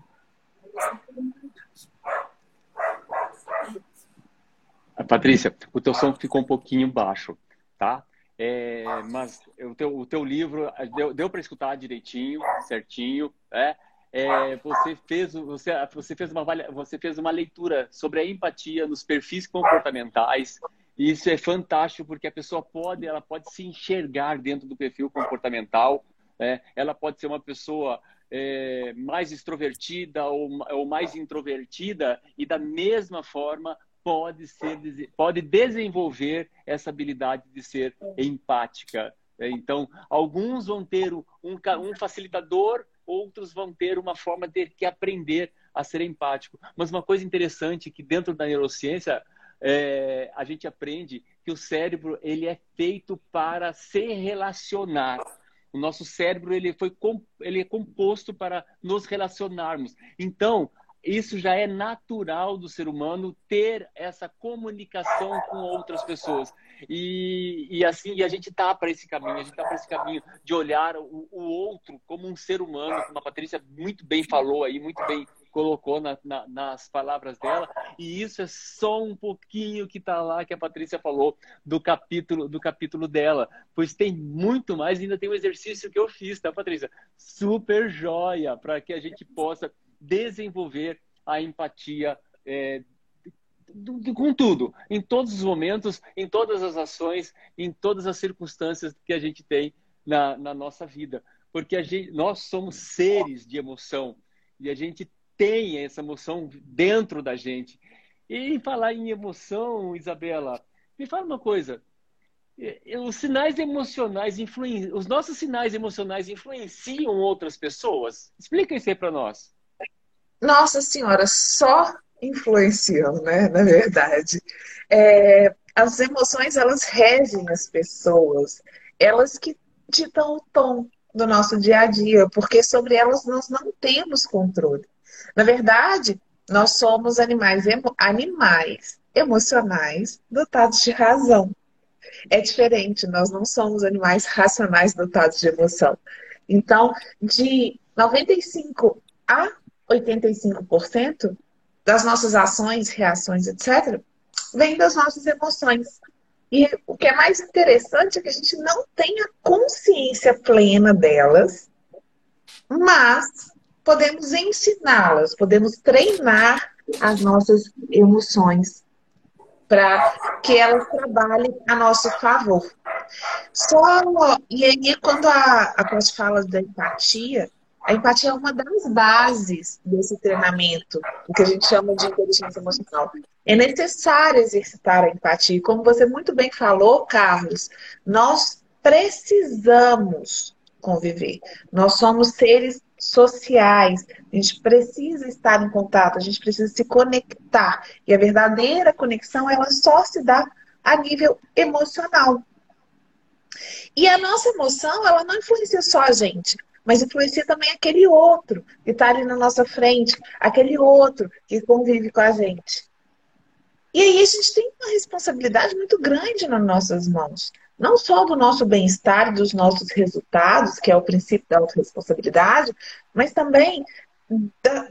Patrícia, o teu som ficou um pouquinho baixo, tá? É, mas o teu, o teu livro deu, deu para escutar direitinho, certinho, né? É, você fez você, você fez uma você fez uma leitura sobre a empatia nos perfis comportamentais e isso é fantástico porque a pessoa pode ela pode se enxergar dentro do perfil comportamental né? ela pode ser uma pessoa é, mais extrovertida ou, ou mais introvertida e da mesma forma pode ser pode desenvolver essa habilidade de ser empática então alguns vão ter um, um facilitador outros vão ter uma forma de que aprender a ser empático. Mas uma coisa interessante que dentro da neurociência é, a gente aprende que o cérebro ele é feito para se relacionar. O nosso cérebro ele foi ele é composto para nos relacionarmos. Então, isso já é natural do ser humano ter essa comunicação com outras pessoas. E, e assim, e a gente tá para esse caminho, a gente tá para esse caminho de olhar o, o, outro como um ser humano, como a Patrícia muito bem falou aí, muito bem colocou na, na, nas palavras dela. E isso é só um pouquinho que está lá que a Patrícia falou do capítulo do capítulo dela, pois tem muito mais. Ainda tem um exercício que eu fiz, tá, Patrícia? Super joia para que a gente possa desenvolver a empatia é, com tudo, em todos os momentos, em todas as ações, em todas as circunstâncias que a gente tem na, na nossa vida. Porque gente, nós somos seres de emoção e a gente tem essa emoção dentro da gente. E em falar em emoção, Isabela, me fala uma coisa. Os sinais emocionais influen... os nossos sinais emocionais influenciam outras pessoas? Explica isso aí para nós. Nossa senhora, só influenciam, né? Na verdade, é, as emoções elas regem as pessoas, elas que ditam o tom do nosso dia a dia, porque sobre elas nós não temos controle. Na verdade, nós somos animais, emo animais emocionais dotados de razão. É diferente, nós não somos animais racionais dotados de emoção. Então, de 95 a 85% das nossas ações, reações, etc., vem das nossas emoções. E o que é mais interessante é que a gente não tenha consciência plena delas, mas podemos ensiná-las, podemos treinar as nossas emoções para que elas trabalhem a nosso favor. Só e aí quando a, a Coach fala da empatia, a empatia é uma das bases desse treinamento, o que a gente chama de inteligência emocional. É necessário exercitar a empatia. Como você muito bem falou, Carlos, nós precisamos conviver. Nós somos seres sociais. A gente precisa estar em contato, a gente precisa se conectar. E a verdadeira conexão, ela só se dá a nível emocional. E a nossa emoção, ela não influencia só a gente, mas influencia também aquele outro que está ali na nossa frente, aquele outro que convive com a gente. E aí a gente tem uma responsabilidade muito grande nas nossas mãos não só do nosso bem-estar, dos nossos resultados, que é o princípio da autorresponsabilidade, mas também da,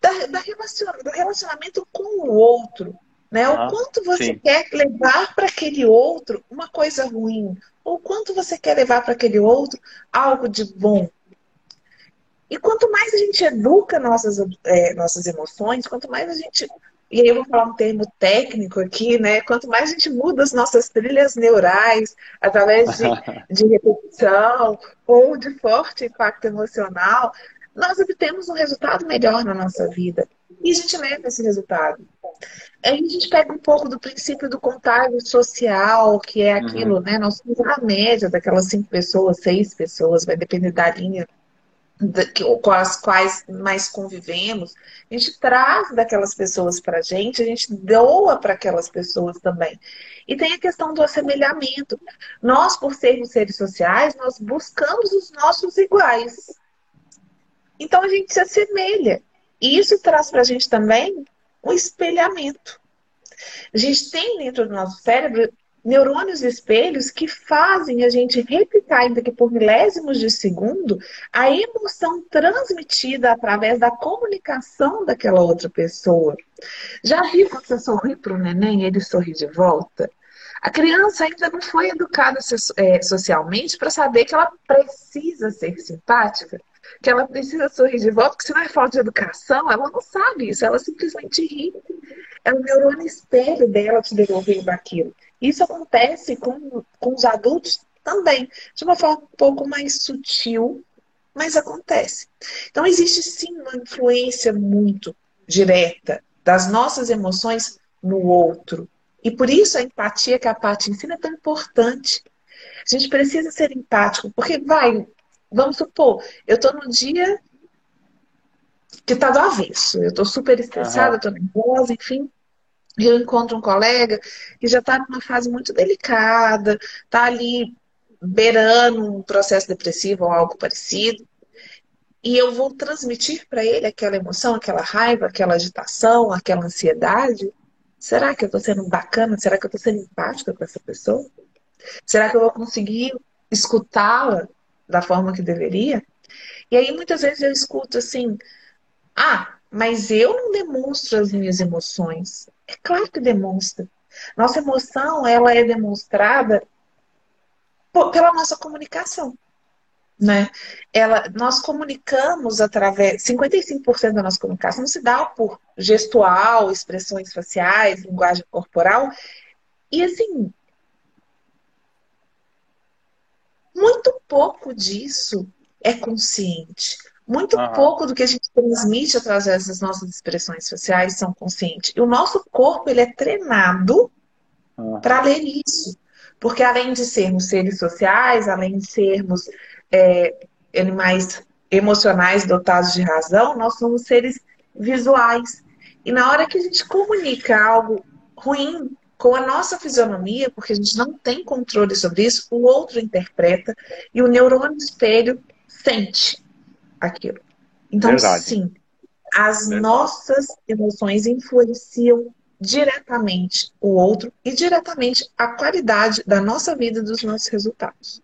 da, da relacion, do relacionamento com o outro. Né? Ah, o quanto você sim. quer levar para aquele outro uma coisa ruim, ou quanto você quer levar para aquele outro algo de bom. E quanto mais a gente educa nossas, é, nossas emoções, quanto mais a gente e aí eu vou falar um termo técnico aqui, né? Quanto mais a gente muda as nossas trilhas neurais através de, de repetição ou de forte impacto emocional, nós obtemos um resultado melhor na nossa vida. E a gente leva esse resultado. Aí a gente pega um pouco do princípio do contágio social, que é aquilo, uhum. né? Nós somos a média daquelas cinco pessoas, seis pessoas, vai depender da linha com as quais mais convivemos, a gente traz daquelas pessoas para a gente, a gente doa para aquelas pessoas também. E tem a questão do assemelhamento. Nós, por sermos seres sociais, nós buscamos os nossos iguais. Então a gente se assemelha. E isso traz para a gente também um espelhamento. A gente tem dentro do nosso cérebro neurônios espelhos que fazem a gente replicar, ainda que por milésimos de segundo, a emoção transmitida através da comunicação daquela outra pessoa. Já viu você sorri para o neném ele sorri de volta? A criança ainda não foi educada é, socialmente para saber que ela precisa ser simpática, que ela precisa sorrir de volta, porque se não é falta de educação, ela não sabe isso, ela simplesmente ri. É o neurônio espelho dela te devolvendo aquilo. Isso acontece com, com os adultos também, de uma forma um pouco mais sutil, mas acontece. Então, existe sim uma influência muito direta das nossas emoções no outro. E por isso a empatia que a Paty ensina é tão importante. A gente precisa ser empático, porque vai, vamos supor, eu estou no dia que está do avesso, eu estou super estressada, estou nervosa, enfim eu encontro um colega que já está numa fase muito delicada, está ali beirando um processo depressivo ou algo parecido, e eu vou transmitir para ele aquela emoção, aquela raiva, aquela agitação, aquela ansiedade, será que eu estou sendo bacana? Será que eu estou sendo empática com essa pessoa? Será que eu vou conseguir escutá-la da forma que deveria? E aí muitas vezes eu escuto assim: ah, mas eu não demonstro as minhas emoções. É claro que demonstra. Nossa emoção, ela é demonstrada pela nossa comunicação. Né? Ela, nós comunicamos através. 55% da nossa comunicação se dá por gestual, expressões faciais, linguagem corporal. E assim, muito pouco disso é consciente. Muito uhum. pouco do que a gente transmite através das nossas expressões faciais são conscientes. E o nosso corpo ele é treinado uhum. para ler isso. Porque além de sermos seres sociais, além de sermos é, animais emocionais dotados de razão, nós somos seres visuais. E na hora que a gente comunica algo ruim com a nossa fisionomia, porque a gente não tem controle sobre isso, o outro interpreta e o neurônio espelho sente aquilo. Então, Verdade. sim, as Verdade. nossas emoções influenciam diretamente o outro e diretamente a qualidade da nossa vida e dos nossos resultados.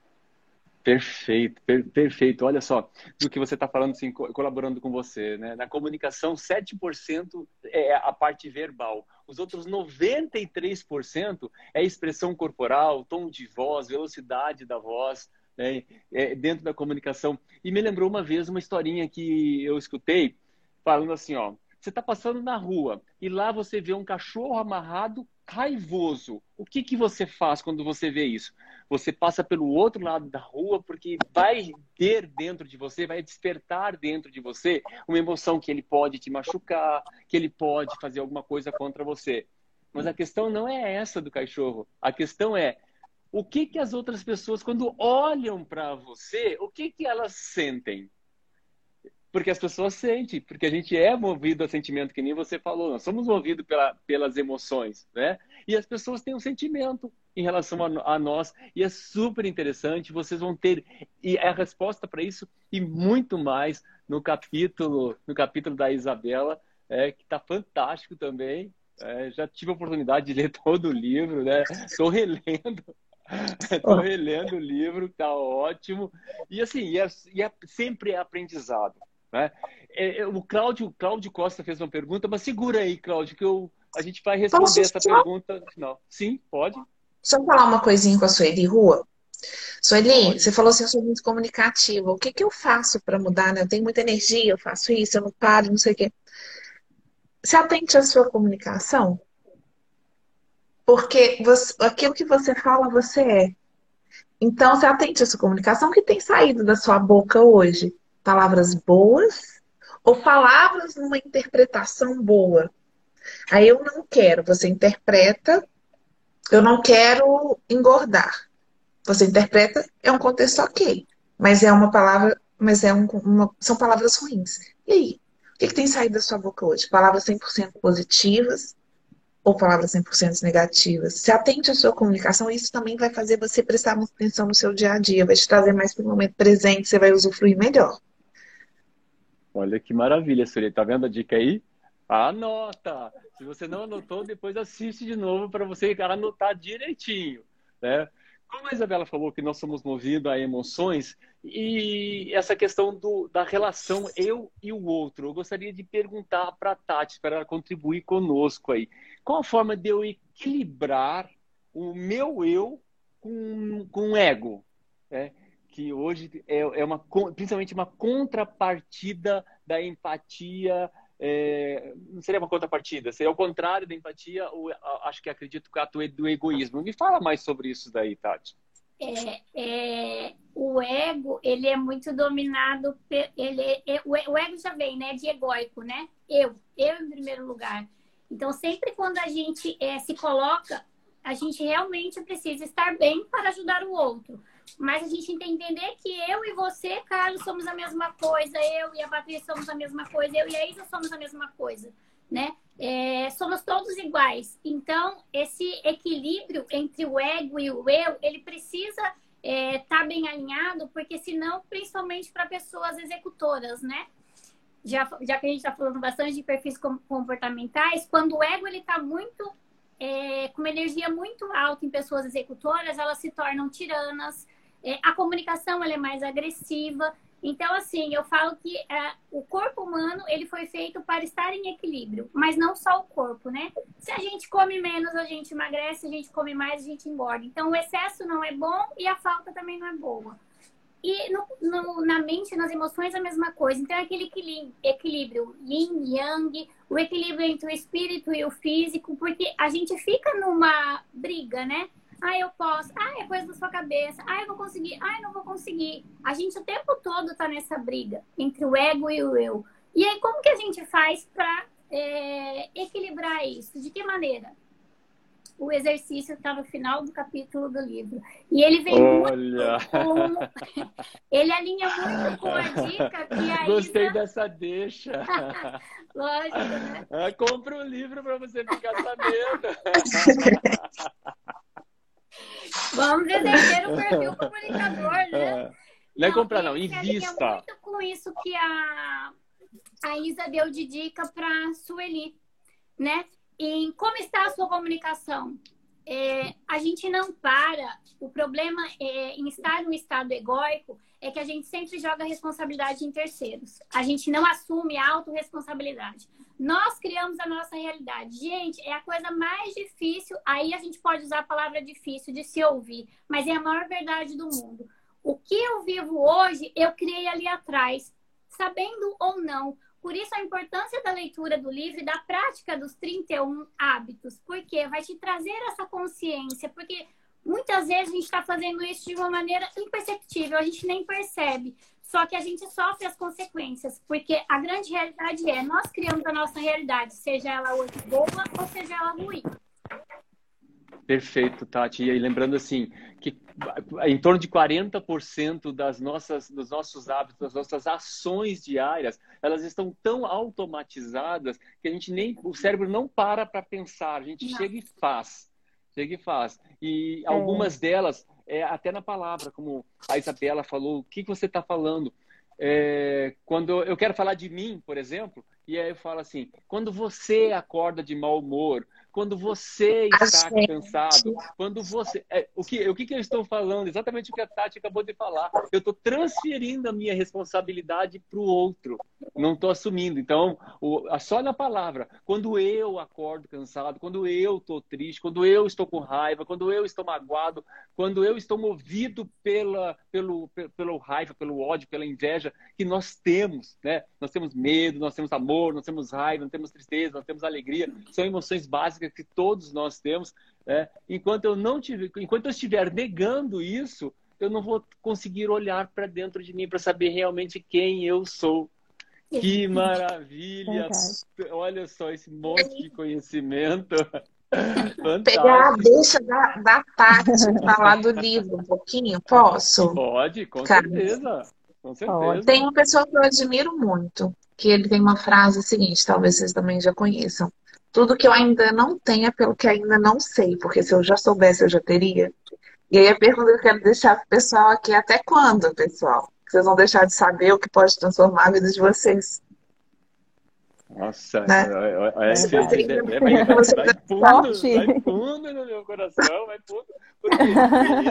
Perfeito, per perfeito. Olha só, do que você está falando, assim, colaborando com você, né? Na comunicação, 7% é a parte verbal. Os outros 93% é expressão corporal, tom de voz, velocidade da voz, né? é, dentro da comunicação. E me lembrou uma vez uma historinha que eu escutei falando assim, ó, você está passando na rua e lá você vê um cachorro amarrado raivoso. O que, que você faz quando você vê isso? Você passa pelo outro lado da rua porque vai ter dentro de você, vai despertar dentro de você uma emoção que ele pode te machucar, que ele pode fazer alguma coisa contra você. Mas a questão não é essa do cachorro. A questão é o que, que as outras pessoas, quando olham para você, o que, que elas sentem? Porque as pessoas sentem, porque a gente é movido a sentimento, que nem você falou, nós somos movidos pela, pelas emoções, né? E as pessoas têm um sentimento em relação a, a nós, e é super interessante, vocês vão ter e é a resposta para isso e muito mais no capítulo, no capítulo da Isabela, é, que está fantástico também. É, já tive a oportunidade de ler todo o livro, né? Estou relendo Estou relendo o livro, tá ótimo. E assim, e é, e é sempre é aprendizado. Né? É, é, o Cláudio, Cláudio Costa fez uma pergunta, mas segura aí, Cláudio, que eu, a gente vai responder Posso essa pergunta no final. Sim, pode. Só falar uma coisinha com a Sueli Rua. Sueli, você falou assim, eu sou muito comunicativa. O que, que eu faço para mudar? Né? Eu tenho muita energia, eu faço isso, eu não paro, não sei o quê. Se atente à sua comunicação. Porque você, aquilo que você fala, você é. Então, se atente a essa comunicação que tem saído da sua boca hoje. Palavras boas ou palavras numa interpretação boa. Aí eu não quero, você interpreta, eu não quero engordar. Você interpreta, é um contexto ok. Mas é uma palavra, mas é um, uma, são palavras ruins. E aí? O que, que tem saído da sua boca hoje? Palavras 100% positivas, ou palavras 100% negativas. Se atente à sua comunicação, isso também vai fazer você prestar atenção no seu dia a dia, vai te trazer mais para o momento presente, você vai usufruir melhor. Olha que maravilha, Sueli. Tá vendo a dica aí? Anota! Se você não anotou, depois assiste de novo para você anotar direitinho. Né? Como a Isabela falou que nós somos movidos a emoções e essa questão do, da relação eu e o outro, eu gostaria de perguntar para a Tati, para ela contribuir conosco aí. Qual a forma de eu equilibrar o meu eu com, com o ego? Né? Que hoje é, é uma, principalmente uma contrapartida da empatia. É, não seria uma contrapartida, seria o contrário da empatia, ou acho que acredito que é ato do egoísmo. Me fala mais sobre isso daí, Tati. É, é, o ego ele é muito dominado ele é, o ego já vem né de egóico né eu eu em primeiro lugar então, sempre quando a gente é, se coloca, a gente realmente precisa estar bem para ajudar o outro. Mas a gente tem que entender que eu e você, Carlos, somos a mesma coisa, eu e a Patrícia somos a mesma coisa, eu e a Isa somos a mesma coisa, né? É, somos todos iguais. Então, esse equilíbrio entre o ego e o eu, ele precisa é, tá bem alinhado, porque senão, principalmente para pessoas executoras, né? Já, já que a gente está falando bastante de perfis comportamentais, quando o ego ele está muito é, com uma energia muito alta em pessoas executoras, elas se tornam tiranas. É, a comunicação ela é mais agressiva. Então, assim, eu falo que é, o corpo humano ele foi feito para estar em equilíbrio, mas não só o corpo, né? Se a gente come menos, a gente emagrece, se a gente come mais, a gente engorda. Então, o excesso não é bom e a falta também não é boa. E no, no, na mente, nas emoções, a mesma coisa. Então, é aquele equilíbrio, yin, yang, o equilíbrio entre o espírito e o físico, porque a gente fica numa briga, né? Ah, eu posso. Ah, é coisa da sua cabeça. Ah, eu vou conseguir. Ah, eu não vou conseguir. A gente o tempo todo tá nessa briga entre o ego e o eu. E aí, como que a gente faz para é, equilibrar isso? De que maneira? O exercício está no final do capítulo do livro. E ele vem Olha. muito com... Ele alinha muito com a dica que a Gostei Isa... dessa deixa. Lógico, né? Ah, compra o livro para você ficar sabendo. Vamos exercer o perfil comunicador, né? Não é comprar, não, invista. muito com isso que a, a Isa deu de dica para Sueli, né? Em como está a sua comunicação. É, a gente não para. O problema é, em estar no estado egóico é que a gente sempre joga a responsabilidade em terceiros. A gente não assume a autorresponsabilidade. Nós criamos a nossa realidade. Gente, é a coisa mais difícil. Aí a gente pode usar a palavra difícil de se ouvir, mas é a maior verdade do mundo. O que eu vivo hoje, eu criei ali atrás, sabendo ou não. Por isso a importância da leitura do livro e da prática dos 31 hábitos, porque vai te trazer essa consciência, porque muitas vezes a gente está fazendo isso de uma maneira imperceptível, a gente nem percebe. Só que a gente sofre as consequências, porque a grande realidade é nós criamos a nossa realidade, seja ela hoje boa ou seja ela ruim. Perfeito, Tati. E lembrando assim, que em torno de 40% das nossas, dos nossos hábitos, das nossas ações diárias, elas estão tão automatizadas que a gente nem, o cérebro não para para pensar, a gente não. chega e faz. Chega e faz. E é. algumas delas, é, até na palavra, como a Isabela falou, o que, que você está falando? É, quando eu quero falar de mim, por exemplo, e aí eu falo assim: quando você acorda de mau humor, quando você está cansado, quando você. É, o, que, o que, que eu estou falando? Exatamente o que a Tati acabou de falar. Eu estou transferindo a minha responsabilidade para o outro. Não estou assumindo. Então, o, só na palavra, quando eu acordo cansado, quando eu estou triste, quando eu estou com raiva, quando eu estou magoado, quando eu estou movido pela, pelo, pelo raiva, pelo ódio, pela inveja que nós temos, né? Nós temos medo, nós temos amor, nós temos raiva, nós temos tristeza, nós temos alegria. São emoções básicas que todos nós temos. Né? Enquanto eu não tiver, enquanto eu estiver negando isso, eu não vou conseguir olhar para dentro de mim para saber realmente quem eu sou. Que maravilha! Olha só esse monte de conhecimento. Fantástico. Pegar a deixa da, da Tati falar do livro um pouquinho, posso? Pode, com Cara, certeza. Com certeza. Tem uma pessoa que eu admiro muito, que ele tem uma frase seguinte, talvez vocês também já conheçam tudo que eu ainda não tenho é pelo que ainda não sei, porque se eu já soubesse, eu já teria. E aí a pergunta que eu quero deixar para o pessoal aqui é até quando, pessoal? Vocês vão deixar de saber o que pode transformar a vida de vocês. Nossa, né? é, é, é, é, vai, fundo, vai fundo no meu coração, vai fundo. Porque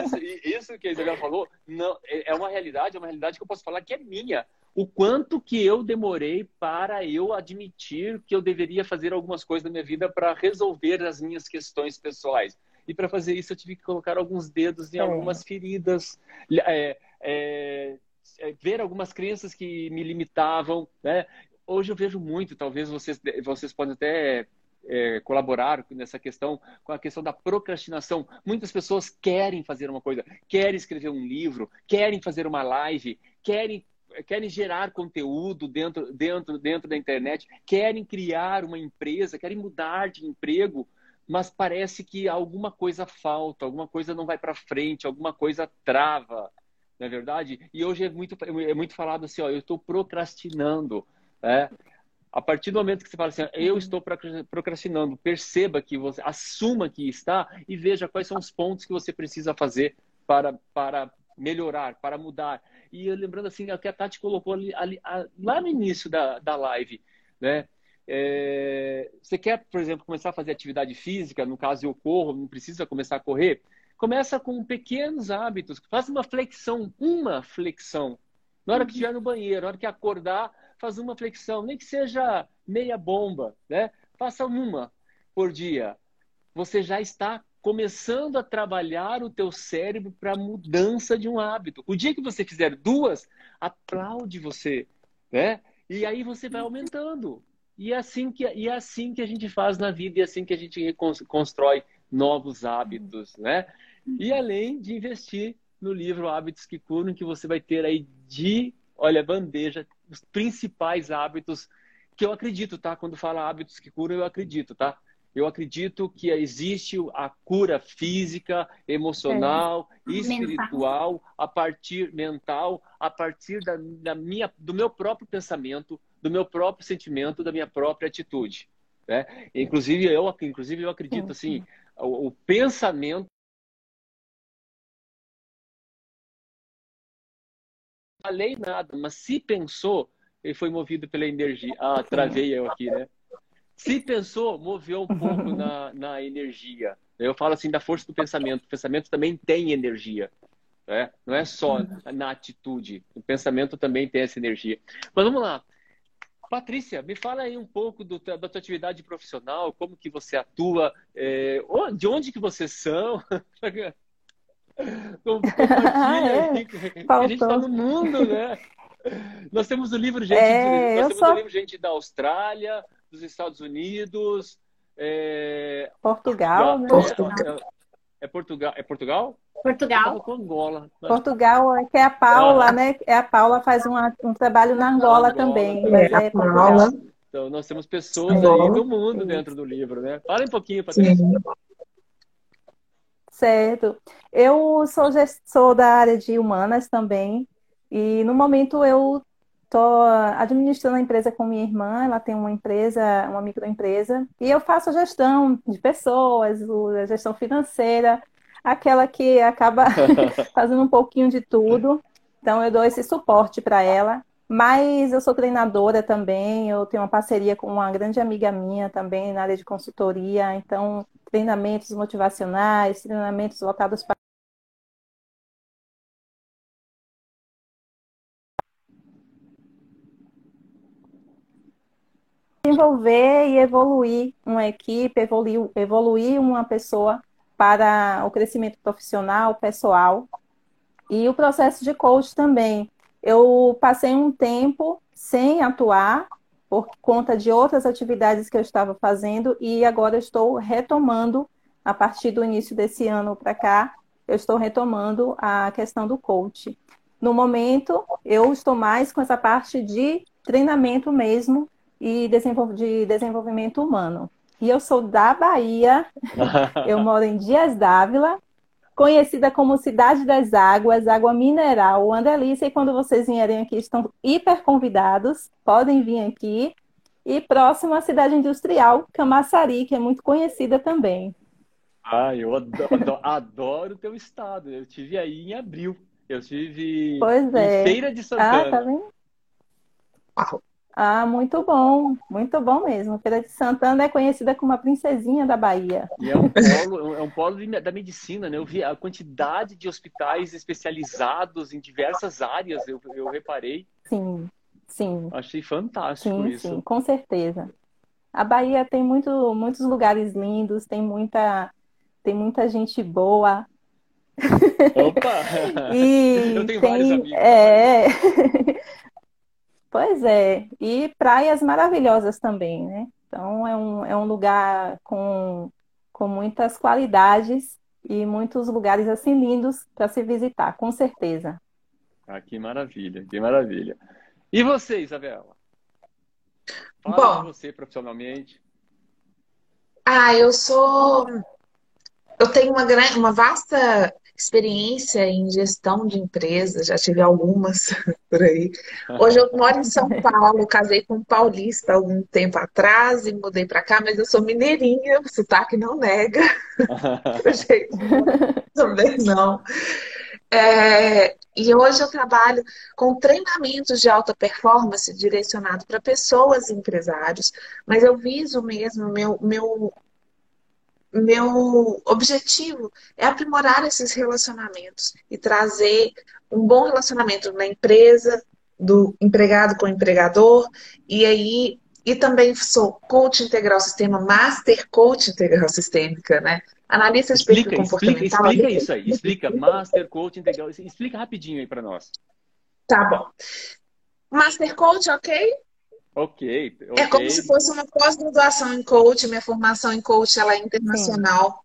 isso, isso que a Isabel falou não, é uma realidade, é uma realidade que eu posso falar que é minha o quanto que eu demorei para eu admitir que eu deveria fazer algumas coisas na minha vida para resolver as minhas questões pessoais. E para fazer isso eu tive que colocar alguns dedos em é. algumas feridas, é, é, é, ver algumas crenças que me limitavam. Né? Hoje eu vejo muito, talvez vocês, vocês podem até é, colaborar nessa questão, com a questão da procrastinação. Muitas pessoas querem fazer uma coisa, querem escrever um livro, querem fazer uma live, querem querem gerar conteúdo dentro, dentro, dentro da internet, querem criar uma empresa, querem mudar de emprego, mas parece que alguma coisa falta, alguma coisa não vai para frente, alguma coisa trava, não é verdade? E hoje é muito, é muito falado assim, ó, eu estou procrastinando, né? A partir do momento que você fala assim, eu estou procrastinando, perceba que você assuma que está e veja quais são os pontos que você precisa fazer para, para melhorar, para mudar. E lembrando assim, o que a Tati colocou ali, ali, lá no início da, da live, né? É, você quer, por exemplo, começar a fazer atividade física, no caso eu corro, não precisa começar a correr, começa com pequenos hábitos, faz uma flexão, uma flexão. Na hora que estiver no banheiro, na hora que acordar, faz uma flexão, nem que seja meia bomba, né? Faça uma por dia. Você já está começando a trabalhar o teu cérebro para mudança de um hábito. O dia que você fizer duas, aplaude você, né? E aí você vai aumentando. E é assim que, e é assim que a gente faz na vida, e é assim que a gente constrói novos hábitos, né? E além de investir no livro Hábitos que Curam, que você vai ter aí de, olha, bandeja, os principais hábitos que eu acredito, tá? Quando fala hábitos que curam, eu acredito, tá? Eu acredito que existe a cura física, emocional, é. espiritual, mental. a partir mental, a partir da, da, minha, do meu próprio pensamento, do meu próprio sentimento, da minha própria atitude. Né? Inclusive eu, inclusive eu acredito assim, o, o pensamento falei nada, mas se pensou, ele foi movido pela energia. Ah, travei eu aqui, né? Se pensou, moveu um pouco na, na energia. Eu falo assim da força do pensamento. O pensamento também tem energia. Né? Não é só na atitude. O pensamento também tem essa energia. Mas vamos lá. Patrícia, me fala aí um pouco do, da tua atividade profissional, como que você atua, é, de onde que vocês são? Compartilha ah, é? a gente está no mundo, né? Nós temos o livro gente, é, nós temos sou... o livro gente da Austrália, dos Estados Unidos, é... Portugal, né? É, é, Portugal, é Portugal? Portugal. Angola. Portugal, é que é a Paula, ah. né? É a Paula faz uma, um trabalho na Angola, Angola também. Mas é, é Paula. Então, nós temos pessoas aí do mundo dentro do livro, né? Fala um pouquinho, Patrícia. Sim. Certo. Eu sou, sou da área de humanas também, e no momento eu estou administrando a empresa com minha irmã, ela tem uma empresa, uma microempresa, e eu faço a gestão de pessoas, a gestão financeira, aquela que acaba fazendo um pouquinho de tudo. Então eu dou esse suporte para ela. Mas eu sou treinadora também, eu tenho uma parceria com uma grande amiga minha também na área de consultoria, então treinamentos motivacionais, treinamentos voltados para desenvolver e evoluir uma equipe, evoluir, evoluir uma pessoa para o crescimento profissional, pessoal. E o processo de coach também. Eu passei um tempo sem atuar por conta de outras atividades que eu estava fazendo e agora estou retomando a partir do início desse ano para cá, eu estou retomando a questão do coach. No momento, eu estou mais com essa parte de treinamento mesmo e de desenvolvimento humano. E eu sou da Bahia, eu moro em Dias Dávila, conhecida como Cidade das Águas, água mineral, uma delícia. E quando vocês vierem aqui, estão hiper convidados, podem vir aqui. E próximo à cidade industrial, Camaçari, que é muito conhecida também. Ah, eu adoro, adoro o teu estado. Eu tive aí em abril. Eu tive pois é. em Feira de Santana. Ah, tá vendo? Ah, muito bom, muito bom mesmo. Feira de Santana é conhecida como a princesinha da Bahia. E é um polo, é um polo da medicina, né? Eu vi a quantidade de hospitais especializados em diversas áreas, eu, eu reparei. Sim, sim. Achei fantástico sim, isso. Sim, com certeza. A Bahia tem muito, muitos lugares lindos, tem muita, tem muita gente boa. Opa! e eu tenho tem, vários amigos. É... Pois é, e praias maravilhosas também, né? Então é um, é um lugar com, com muitas qualidades e muitos lugares assim lindos para se visitar, com certeza. Ah, que maravilha, que maravilha. E você, Isabela? Fala Bom, você profissionalmente. Ah, eu sou. Eu tenho uma, uma vasta experiência em gestão de empresas, já tive algumas por aí. Hoje eu moro em São Paulo, casei com um paulista algum tempo atrás e mudei para cá, mas eu sou mineirinha, o sotaque não nega. também não. É, e hoje eu trabalho com treinamentos de alta performance direcionado para pessoas e empresários, mas eu viso mesmo, meu, meu, meu objetivo é aprimorar esses relacionamentos e trazer um bom relacionamento na empresa, do empregado com o empregador, e aí e também sou coach integral sistema, master coach integral sistêmica, né? Analista de explica, comportamental. Explica, explica isso aí, explica master coach integral, explica rapidinho aí para nós. Tá bom. Master coach, ok? Ok. okay. É como se fosse uma pós-graduação em coach. Minha formação em coach ela é internacional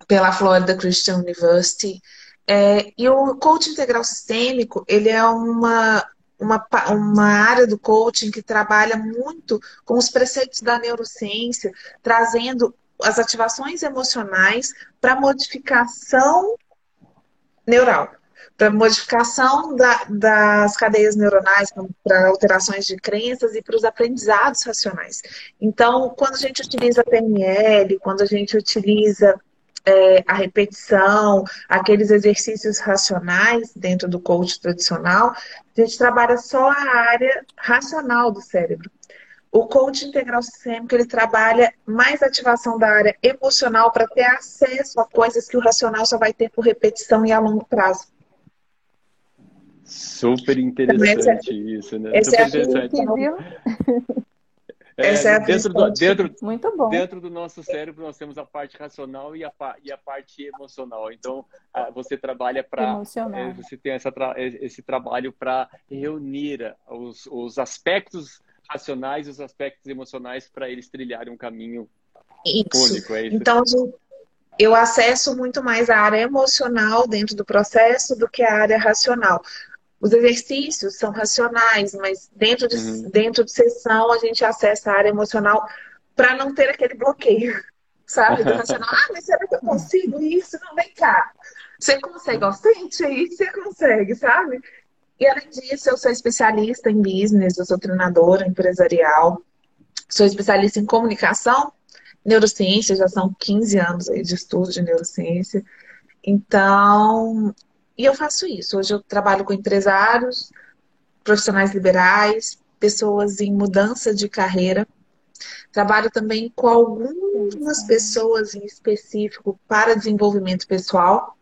Sim. pela Florida Christian University. É, e o coach integral sistêmico, ele é uma, uma, uma área do coaching que trabalha muito com os preceitos da neurociência, trazendo as ativações emocionais para modificação neural para modificação da, das cadeias neuronais, para alterações de crenças e para os aprendizados racionais. Então, quando a gente utiliza PNL, quando a gente utiliza é, a repetição, aqueles exercícios racionais dentro do coach tradicional, a gente trabalha só a área racional do cérebro. O coach integral sistêmico ele trabalha mais ativação da área emocional para ter acesso a coisas que o racional só vai ter por repetição e a longo prazo. Super interessante isso, né? Esse Super é interessante. Viu? É, Essa é a dentro, do, dentro, Muito bom. dentro do nosso cérebro nós temos a parte racional e a, e a parte emocional. Então você trabalha para é, você tem essa, esse trabalho para reunir os, os aspectos racionais e os aspectos emocionais para eles trilharem um caminho isso. único. É isso. Então eu acesso muito mais a área emocional dentro do processo do que a área racional. Os exercícios são racionais, mas dentro de, uhum. dentro de sessão a gente acessa a área emocional para não ter aquele bloqueio, sabe? Do racional. Ah, mas será que eu consigo isso? Não, vem cá. Você consegue, ó, sente aí, você consegue, sabe? E além disso, eu sou especialista em business, eu sou treinadora empresarial, sou especialista em comunicação, neurociência, já são 15 anos aí de estudo de neurociência. Então, e eu faço isso. Hoje eu trabalho com empresários, profissionais liberais, pessoas em mudança de carreira. Trabalho também com algumas pessoas em específico para desenvolvimento pessoal.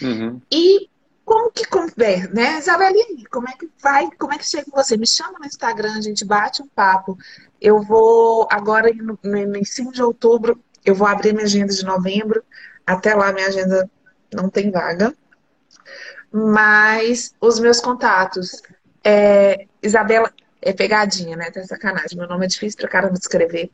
Uhum. E como que conversa, né? Isabeli, como é que vai? Como é que chega você? Me chama no Instagram, a gente bate um papo. Eu vou agora no, no início de outubro, eu vou abrir minha agenda de novembro. Até lá minha agenda não tem vaga mas os meus contatos. É, Isabela, é pegadinha, né? Tá sacanagem. Meu nome é difícil pra caramba de escrever.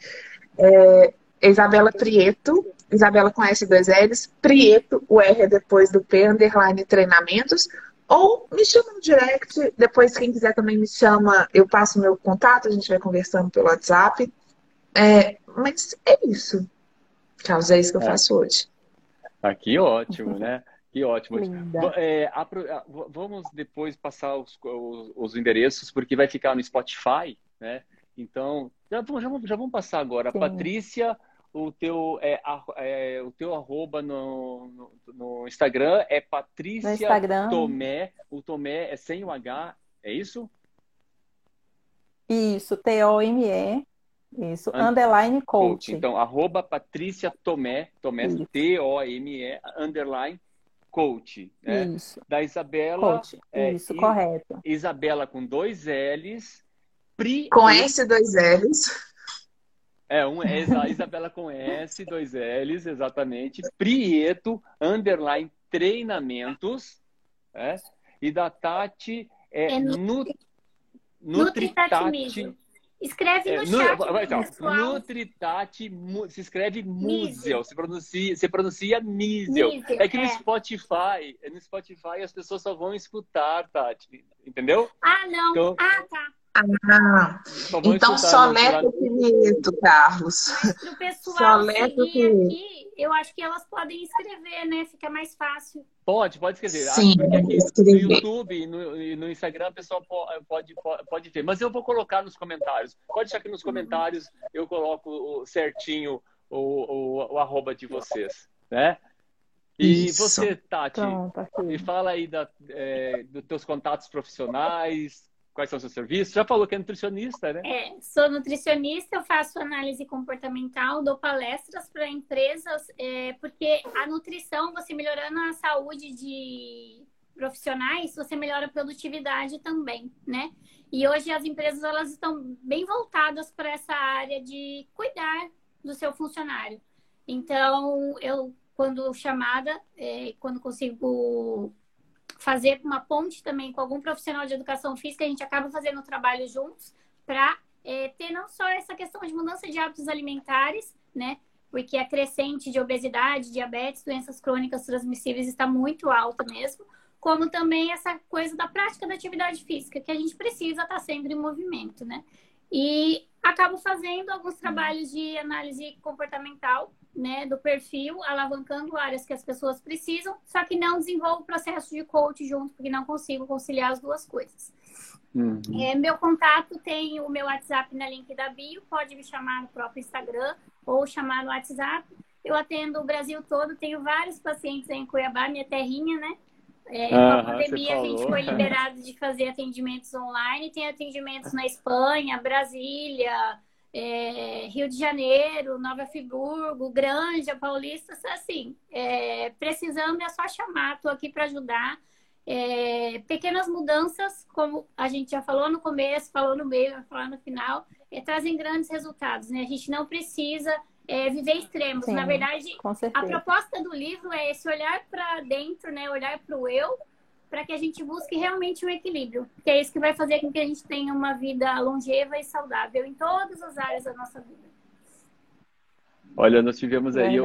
É, Isabela Prieto, Isabela com S dois L's, Prieto, o R é depois do P, underline treinamentos, ou me chama no direct, depois quem quiser também me chama, eu passo meu contato, a gente vai conversando pelo WhatsApp. É, mas é isso, Carlos, é isso que eu é. faço hoje. Aqui ótimo, né? Que ótimo. É, vamos depois passar os, os, os, endereços, porque vai ficar no Spotify, né? Então, já, já, já vamos passar agora. Sim. Patrícia, o teu, é, é, o teu arroba no, no, no Instagram é Patrícia Instagram. Tomé. O Tomé é sem o H, é isso? Isso, T-O-M-E. Isso, And underline coach. coach. Então, arroba Patrícia Tomé, Tomé, T-O-M-E, underline coach, né? Isso. Da Isabela. Coach. É, Isso, correto. Isabela com dois L's. Pri... Com S, dois L's. É, um, é Isabela com S, dois L's, exatamente. Prieto, underline, treinamentos. É? E da Tati é, é Nutri... Nutritati. Escreve no é, chat. No, então, Nutritati se escreve Musiel. Se pronuncia, se pronuncia Musiel. É que no é. Spotify, no Spotify as pessoas só vão escutar, Tati. Entendeu? Ah, não. Então, ah, tá. Ah, então soletra Pinheiro, Carlos. Para o pessoal seguir aqui, eu acho que elas podem escrever, né? Fica mais fácil. Pode, pode escrever. Sim, Porque aqui no YouTube e no, no, Instagram a pessoa pode, pode, pode ver. Mas eu vou colocar nos comentários. Pode deixar aqui nos comentários, eu coloco certinho o, o, o arroba de vocês, né? E Isso. você, Tati, Pronto, me fala aí da, é, dos teus contatos profissionais, quais são os seus serviços? Já falou que é nutricionista, né? É, sou nutricionista, eu faço análise comportamental, dou palestras para empresas, é, porque a nutrição, você melhorando a saúde de profissionais, você melhora a produtividade também, né? E hoje as empresas elas estão bem voltadas para essa área de cuidar do seu funcionário. Então, eu quando chamada, é, quando consigo fazer uma ponte também com algum profissional de educação física, a gente acaba fazendo o trabalho juntos para é, ter não só essa questão de mudança de hábitos alimentares, né? Porque a crescente de obesidade, diabetes, doenças crônicas transmissíveis está muito alta mesmo, como também essa coisa da prática da atividade física, que a gente precisa estar tá sempre em movimento, né? E acabo fazendo alguns trabalhos de análise comportamental, né, do perfil, alavancando áreas que as pessoas precisam, só que não desenvolvo o processo de coach junto, porque não consigo conciliar as duas coisas. Uhum. É, meu contato tem o meu WhatsApp na link da bio, pode me chamar no próprio Instagram ou chamar no WhatsApp. Eu atendo o Brasil todo, tenho vários pacientes em Cuiabá, minha terrinha, né? É, com a pandemia, a gente foi liberado de fazer atendimentos online. Tem atendimentos na Espanha, Brasília, é, Rio de Janeiro, Nova Friburgo, Granja, Paulista. Assim, é, precisando é só chamar. Estou aqui para ajudar. É, pequenas mudanças, como a gente já falou no começo, falou no meio, vai falar no final, é, trazem grandes resultados. Né? A gente não precisa é, viver extremos. Sim, Na verdade, a proposta do livro é esse olhar para dentro, né? olhar para o eu, para que a gente busque realmente o um equilíbrio, que é isso que vai fazer com que a gente tenha uma vida longeva e saudável em todas as áreas da nossa vida. Olha, nós tivemos aí,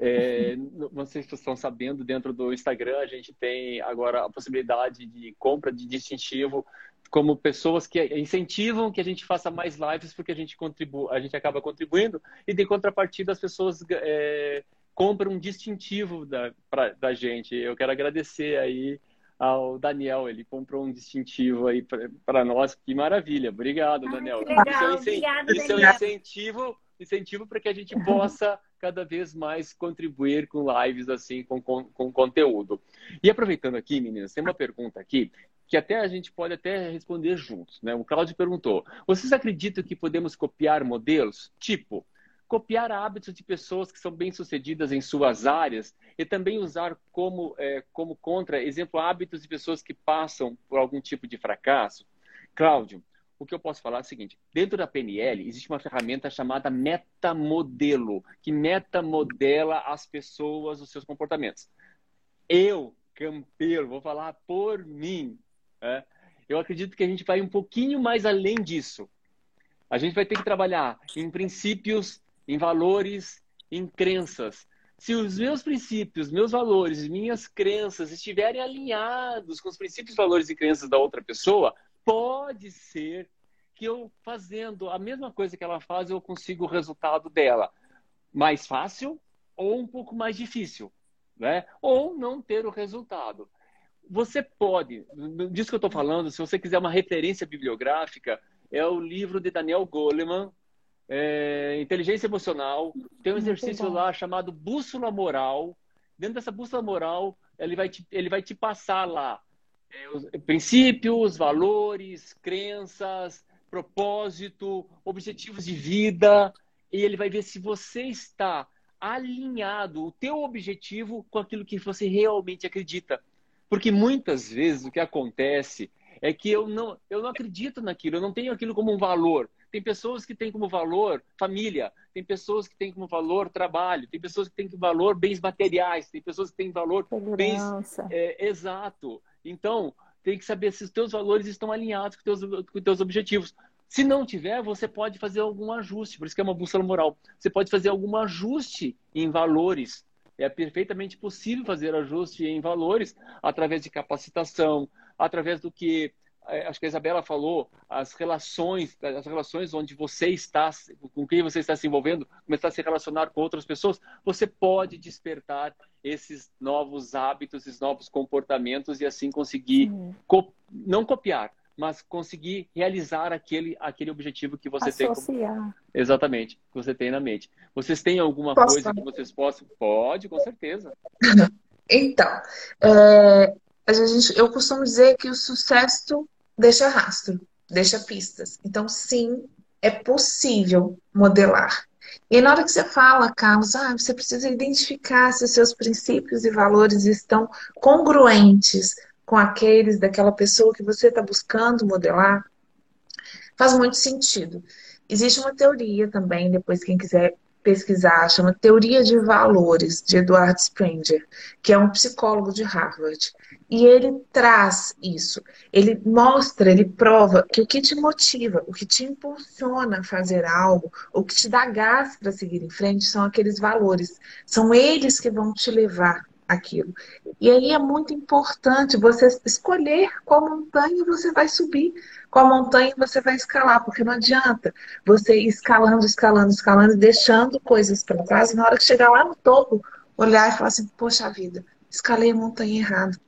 é, vocês estão sabendo, dentro do Instagram a gente tem agora a possibilidade de compra de distintivo como pessoas que incentivam que a gente faça mais lives porque a gente contribui, a gente acaba contribuindo e de contrapartida as pessoas é, compram um distintivo da, pra, da gente. Eu quero agradecer aí ao Daniel, ele comprou um distintivo aí para nós, que maravilha. Obrigado, Daniel. Legal. Isso, é um, isso é um incentivo, incentivo para que a gente possa cada vez mais contribuir com lives assim, com, com, com conteúdo. E aproveitando aqui, meninas, tem uma pergunta aqui que até a gente pode até responder juntos. Né? O Cláudio perguntou: vocês acreditam que podemos copiar modelos? Tipo, copiar hábitos de pessoas que são bem-sucedidas em suas áreas e também usar como, é, como contra, exemplo, hábitos de pessoas que passam por algum tipo de fracasso? Cláudio, o que eu posso falar é o seguinte: dentro da PNL existe uma ferramenta chamada metamodelo, que metamodela as pessoas, os seus comportamentos. Eu, campeiro, vou falar por mim. É. Eu acredito que a gente vai um pouquinho mais além disso. A gente vai ter que trabalhar em princípios, em valores, em crenças. Se os meus princípios, meus valores, minhas crenças estiverem alinhados com os princípios, valores e crenças da outra pessoa, pode ser que eu fazendo a mesma coisa que ela faz, eu consiga o resultado dela. Mais fácil ou um pouco mais difícil, né? Ou não ter o resultado. Você pode, disso que eu estou falando, se você quiser uma referência bibliográfica, é o livro de Daniel Goleman, é, Inteligência Emocional. Tem um exercício lá chamado Bússola Moral. Dentro dessa bússola moral, ele vai te, ele vai te passar lá é, os princípios, valores, crenças, propósito, objetivos de vida. E ele vai ver se você está alinhado, o teu objetivo, com aquilo que você realmente acredita. Porque muitas vezes o que acontece é que eu não, eu não acredito naquilo, eu não tenho aquilo como um valor. Tem pessoas que têm como valor família, tem pessoas que têm como valor trabalho, tem pessoas que têm como valor bens materiais, tem pessoas que têm valor bens é, exato. Então, tem que saber se os teus valores estão alinhados com os teus, com teus objetivos. Se não tiver, você pode fazer algum ajuste, por isso que é uma bússola moral. Você pode fazer algum ajuste em valores é perfeitamente possível fazer ajuste em valores através de capacitação, através do que acho que a Isabela falou, as relações, as relações onde você está, com quem você está se envolvendo, começar a se relacionar com outras pessoas, você pode despertar esses novos hábitos, esses novos comportamentos e assim conseguir co não copiar, mas conseguir realizar aquele, aquele objetivo que você Associar. tem. Exatamente, que você tem na mente. Vocês têm alguma Posso coisa falar? que vocês possam? Pode, com certeza. Então, é, a gente, eu costumo dizer que o sucesso deixa rastro, deixa pistas. Então, sim, é possível modelar. E na hora que você fala, Carlos, ah, você precisa identificar se os seus princípios e valores estão congruentes com aqueles daquela pessoa que você está buscando modelar, faz muito sentido. Existe uma teoria também, depois quem quiser pesquisar, chama Teoria de Valores, de Edward Sprenger, que é um psicólogo de Harvard. E ele traz isso. Ele mostra, ele prova que o que te motiva, o que te impulsiona a fazer algo, o que te dá gás para seguir em frente são aqueles valores. São eles que vão te levar aquilo. E aí é muito importante você escolher qual montanha você vai subir, qual montanha você vai escalar, porque não adianta você ir escalando, escalando, escalando deixando coisas para trás, na hora que chegar lá no topo, olhar e falar assim: poxa vida, escalei a montanha errada.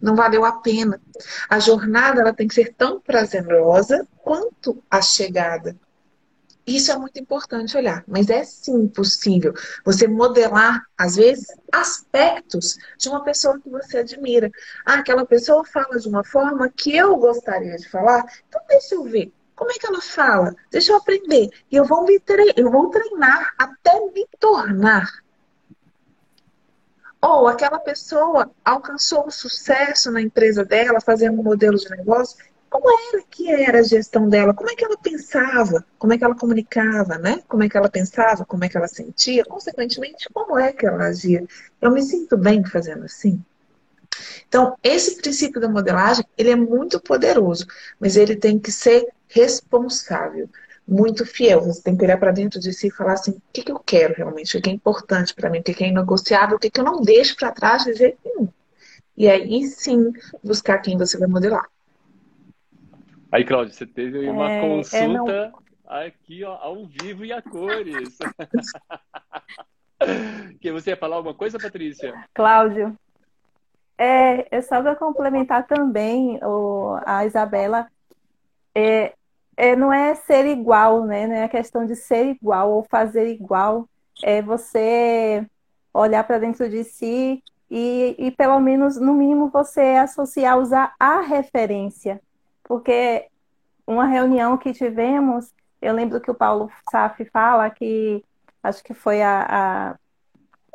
Não valeu a pena. A jornada ela tem que ser tão prazerosa quanto a chegada. Isso é muito importante olhar, mas é sim possível você modelar, às vezes, aspectos de uma pessoa que você admira. Ah, aquela pessoa fala de uma forma que eu gostaria de falar, então deixa eu ver. Como é que ela fala? Deixa eu aprender. E eu vou, me tre eu vou treinar até me tornar. Ou aquela pessoa alcançou o sucesso na empresa dela, fazendo um modelo de negócio, como era que era a gestão dela, como é que ela pensava, como é que ela comunicava, né? Como é que ela pensava, como é que ela sentia, consequentemente, como é que ela agia. Eu me sinto bem fazendo assim. Então, esse princípio da modelagem, ele é muito poderoso, mas ele tem que ser responsável, muito fiel. Você tem que olhar para dentro de si e falar assim, o que, que eu quero realmente, o que é importante para mim, o que é inegociável, o que, que eu não deixo para trás de jeito nenhum. E aí sim, buscar quem você vai modelar. Aí, Cláudio, você teve uma é, consulta é, aqui, ó, ao vivo e a cores. que você ia falar alguma coisa, Patrícia? Cláudio, é, é só para complementar também o, a Isabela. É, é, não é ser igual, né? Não é a questão de ser igual ou fazer igual. É você olhar para dentro de si e, e, pelo menos, no mínimo, você associar, usar a referência. Porque uma reunião que tivemos, eu lembro que o Paulo Saf fala que, acho que foi a,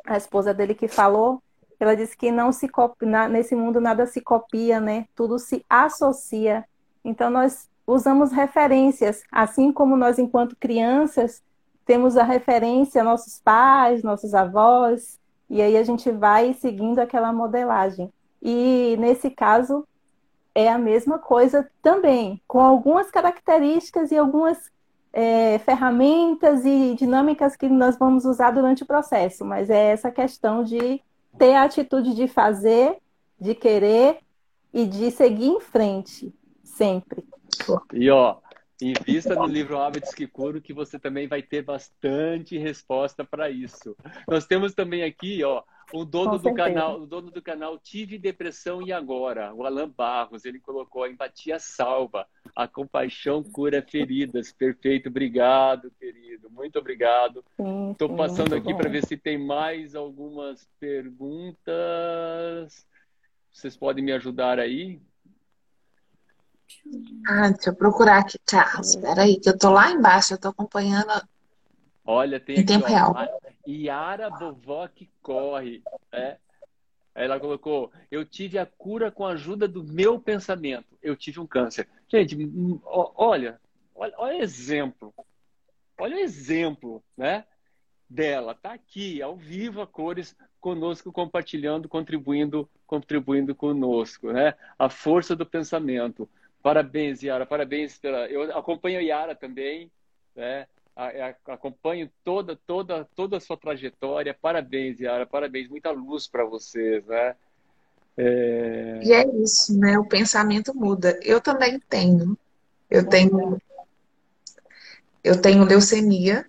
a, a esposa dele que falou, ela disse que não se copia, nesse mundo nada se copia, né? Tudo se associa. Então nós usamos referências, assim como nós enquanto crianças temos a referência nossos pais, nossos avós, e aí a gente vai seguindo aquela modelagem. E nesse caso, é a mesma coisa também, com algumas características e algumas é, ferramentas e dinâmicas que nós vamos usar durante o processo, mas é essa questão de ter a atitude de fazer, de querer e de seguir em frente, sempre. E ó, invista no livro Hábitos que Curo, que você também vai ter bastante resposta para isso. Nós temos também aqui, ó, o dono do canal, o dono do canal Tive Depressão e Agora, o Alan Barros, ele colocou a empatia salva, a compaixão cura feridas. Perfeito, obrigado, querido. Muito obrigado. Estou passando aqui para ver se tem mais algumas perguntas. Vocês podem me ajudar aí? Ah, deixa eu procurar aqui, Carlos. Espera aí, que eu tô lá embaixo, eu tô acompanhando Olha, tem em aqui, tempo ó, real. Yara Vovó que corre. É. Ela colocou: Eu tive a cura com a ajuda do meu pensamento. Eu tive um câncer. Gente, olha, olha, olha exemplo. Olha o exemplo, né? Dela. Tá aqui, ao vivo, a cores conosco, compartilhando, contribuindo, contribuindo conosco, né? A força do pensamento. Parabéns, Yara. Parabéns pela. Eu acompanho a Yara também, né? Acompanho toda, toda, toda a sua trajetória. Parabéns, Yara, parabéns, muita luz para vocês, né? É... E é isso, né? O pensamento muda. Eu também tenho. Eu tenho, eu tenho leucemia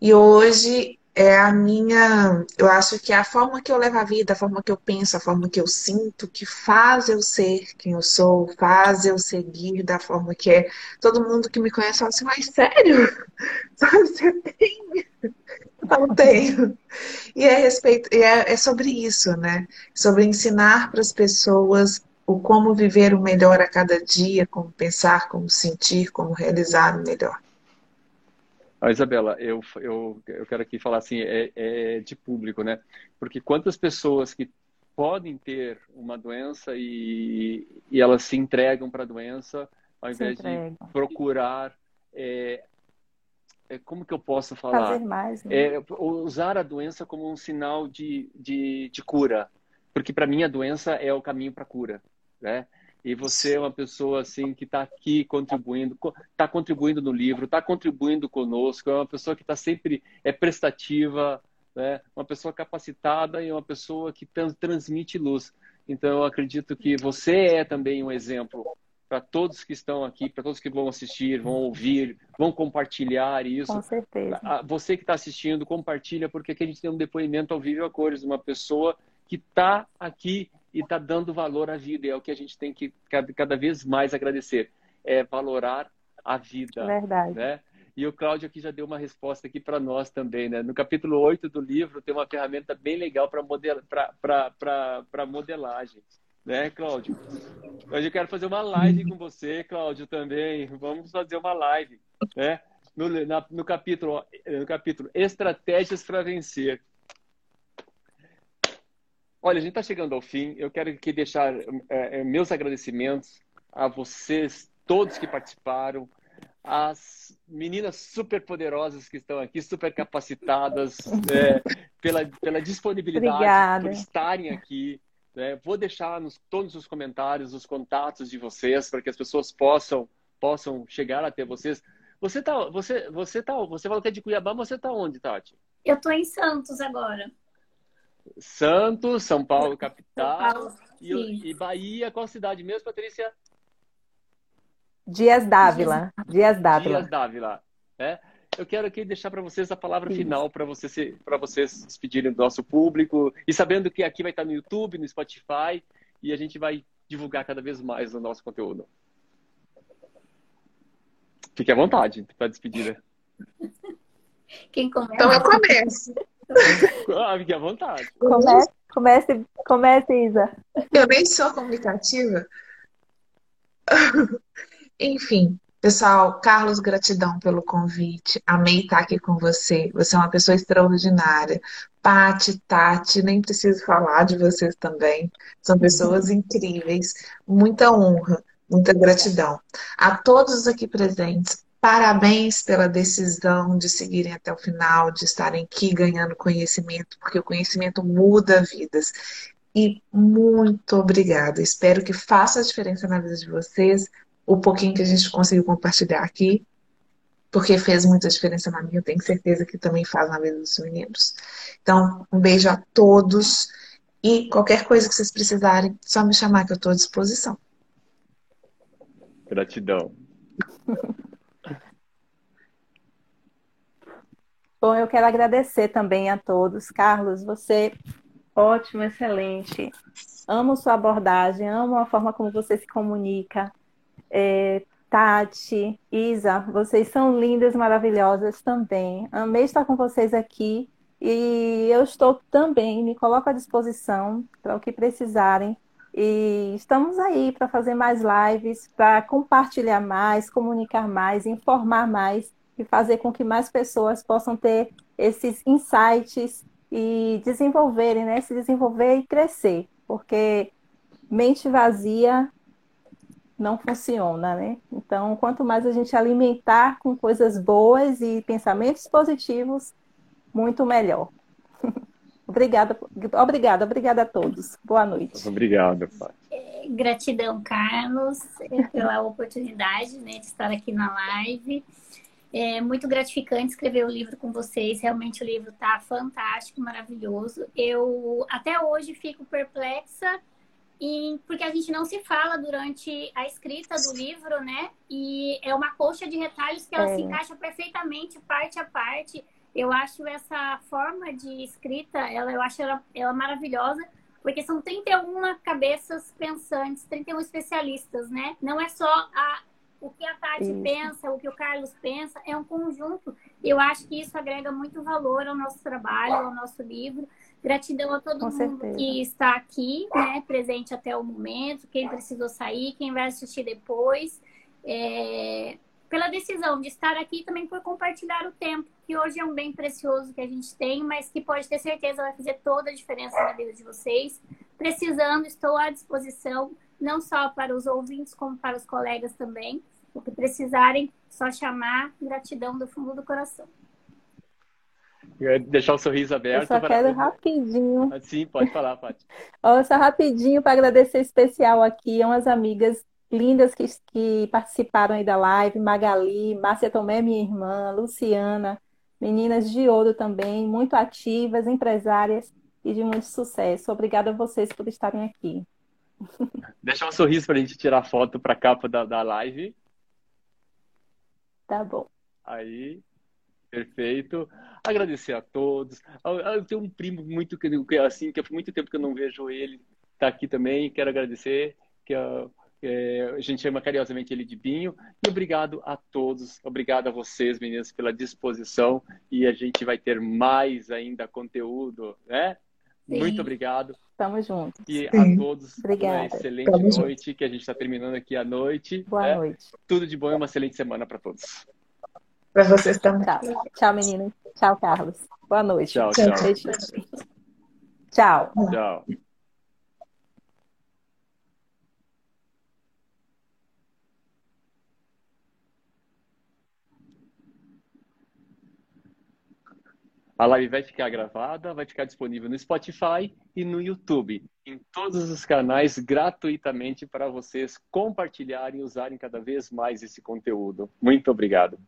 e hoje é a minha. Eu acho que é a forma que eu levo a vida, a forma que eu penso, a forma que eu sinto, que faz eu ser quem eu sou, faz eu seguir da forma que é. Todo mundo que me conhece fala assim, mas sério? Você tem? Não tenho. E é, respeito, e é, é sobre isso, né? Sobre ensinar para as pessoas o como viver o melhor a cada dia, como pensar, como sentir, como realizar o melhor. Ah, Isabela, eu, eu, eu quero aqui falar assim, é, é, de público, né? Porque quantas pessoas que podem ter uma doença e, e elas se entregam para a doença ao invés de procurar é, é, como que eu posso falar? Fazer mais, né? É, usar a doença como um sinal de, de, de cura. Porque para mim a doença é o caminho para a cura, né? E você é uma pessoa assim que está aqui contribuindo, está contribuindo no livro, está contribuindo conosco, é uma pessoa que está sempre é prestativa, né? uma pessoa capacitada e uma pessoa que transmite luz. Então eu acredito que você é também um exemplo para todos que estão aqui, para todos que vão assistir, vão ouvir, vão compartilhar isso. Com certeza. Você que está assistindo, compartilha, porque aqui a gente tem um depoimento ao vivo a cores de uma pessoa que está aqui e está dando valor à vida. E é o que a gente tem que cada, cada vez mais agradecer. É valorar a vida. Verdade. Né? E o Cláudio aqui já deu uma resposta aqui para nós também, né? No capítulo 8 do livro tem uma ferramenta bem legal para model... modelagem. Né, Cláudio? Hoje eu quero fazer uma live com você, Cláudio, também. Vamos fazer uma live, né? No, na, no capítulo, no capítulo Estratégias para Vencer. Olha, a gente está chegando ao fim. Eu quero aqui deixar é, é, meus agradecimentos a vocês, todos que participaram, as meninas super poderosas que estão aqui, super capacitadas, é, pela, pela disponibilidade, Obrigada. por estarem aqui. Né? Vou deixar nos todos os comentários os contatos de vocês para que as pessoas possam possam chegar até vocês. Você tá, você, você tá, você falou que é de Cuiabá, mas você tá onde, Tati? Eu tô em Santos agora. Santos, São Paulo, capital. São Paulo, e, e, Bahia, qual cidade mesmo, Patrícia? Dias Dávila. Dias Dávila. Dias Dávila. É? Eu quero aqui deixar para vocês a palavra Isso. final para vocês, se, vocês se despedirem do nosso público e sabendo que aqui vai estar no YouTube, no Spotify e a gente vai divulgar cada vez mais o nosso conteúdo. Fique à vontade para despedir. Quem começa? Então eu começo. Ah, fique à vontade. Comece, comece, comece, Isa. Eu nem sou comunicativa. Enfim, pessoal, Carlos, gratidão pelo convite. Amei estar aqui com você. Você é uma pessoa extraordinária. Pati, Tati, nem preciso falar de vocês também. São pessoas incríveis. Muita honra, muita gratidão. A todos aqui presentes, Parabéns pela decisão de seguirem até o final, de estarem aqui ganhando conhecimento, porque o conhecimento muda vidas. E muito obrigada. Espero que faça a diferença na vida de vocês, o pouquinho que a gente conseguiu compartilhar aqui, porque fez muita diferença na minha, eu tenho certeza que também faz na vida dos meninos. Então, um beijo a todos e qualquer coisa que vocês precisarem, só me chamar que eu estou à disposição. Gratidão. Bom, eu quero agradecer também a todos. Carlos, você ótimo, excelente. Amo sua abordagem, amo a forma como você se comunica. É, Tati, Isa, vocês são lindas, maravilhosas também. Amei estar com vocês aqui e eu estou também, me coloco à disposição para o que precisarem. E estamos aí para fazer mais lives, para compartilhar mais, comunicar mais, informar mais e fazer com que mais pessoas possam ter esses insights e desenvolverem, né? Se desenvolver e crescer, porque mente vazia não funciona, né? Então, quanto mais a gente alimentar com coisas boas e pensamentos positivos, muito melhor. obrigada, obrigada, obrigada a todos. Boa noite. Obrigado, pai. É, gratidão, Carlos, pela oportunidade né, de estar aqui na live. É muito gratificante escrever o livro com vocês. Realmente o livro está fantástico, maravilhoso. Eu até hoje fico perplexa em, porque a gente não se fala durante a escrita do livro, né? E é uma coxa de retalhos que ela é. se encaixa perfeitamente, parte a parte. Eu acho essa forma de escrita, ela, eu acho ela, ela maravilhosa, porque são 31 cabeças pensantes, 31 especialistas, né? Não é só a, o que a Tati isso. pensa, o que o Carlos pensa, é um conjunto. Eu acho que isso agrega muito valor ao nosso trabalho, ao nosso livro. Gratidão a todo Com mundo certeza. que está aqui, né, presente até o momento, quem precisou sair, quem vai assistir depois. É, pela decisão de estar aqui também por compartilhar o tempo, que hoje é um bem precioso que a gente tem, mas que pode ter certeza vai fazer toda a diferença na vida de vocês. Precisando, estou à disposição, não só para os ouvintes, como para os colegas também. O que precisarem, só chamar. Gratidão do fundo do coração. Deixar o sorriso aberto. Eu só para... quero rapidinho. Ah, sim, pode falar, Paty. só rapidinho para agradecer especial aqui a umas amigas lindas que, que participaram aí da live, Magali, Márcia Tomé, minha irmã, Luciana, meninas de ouro também, muito ativas, empresárias e de muito sucesso. Obrigada a vocês por estarem aqui. Deixar um sorriso para a gente tirar foto para a capa da, da live. Tá bom. Aí, perfeito. Agradecer a todos. Eu tenho um primo muito que assim, que há muito tempo que eu não vejo ele, tá aqui também. Quero agradecer que é, a gente chama carinhosamente ele de Binho. E obrigado a todos, obrigado a vocês, meninas, pela disposição. E a gente vai ter mais ainda conteúdo, né? Sim. Muito obrigado. Tamo juntos. E Sim. a todos Obrigada. uma excelente Tamo noite, junto. que a gente está terminando aqui a noite. Boa né? noite. Tudo de bom e uma excelente semana para todos. Para vocês também. Tchau. Tchau, meninas. Tchau, Carlos. Boa noite. Tchau, tchau. Tchau. Tchau. A live vai ficar gravada, vai ficar disponível no Spotify e no YouTube, em todos os canais, gratuitamente para vocês compartilharem e usarem cada vez mais esse conteúdo. Muito obrigado.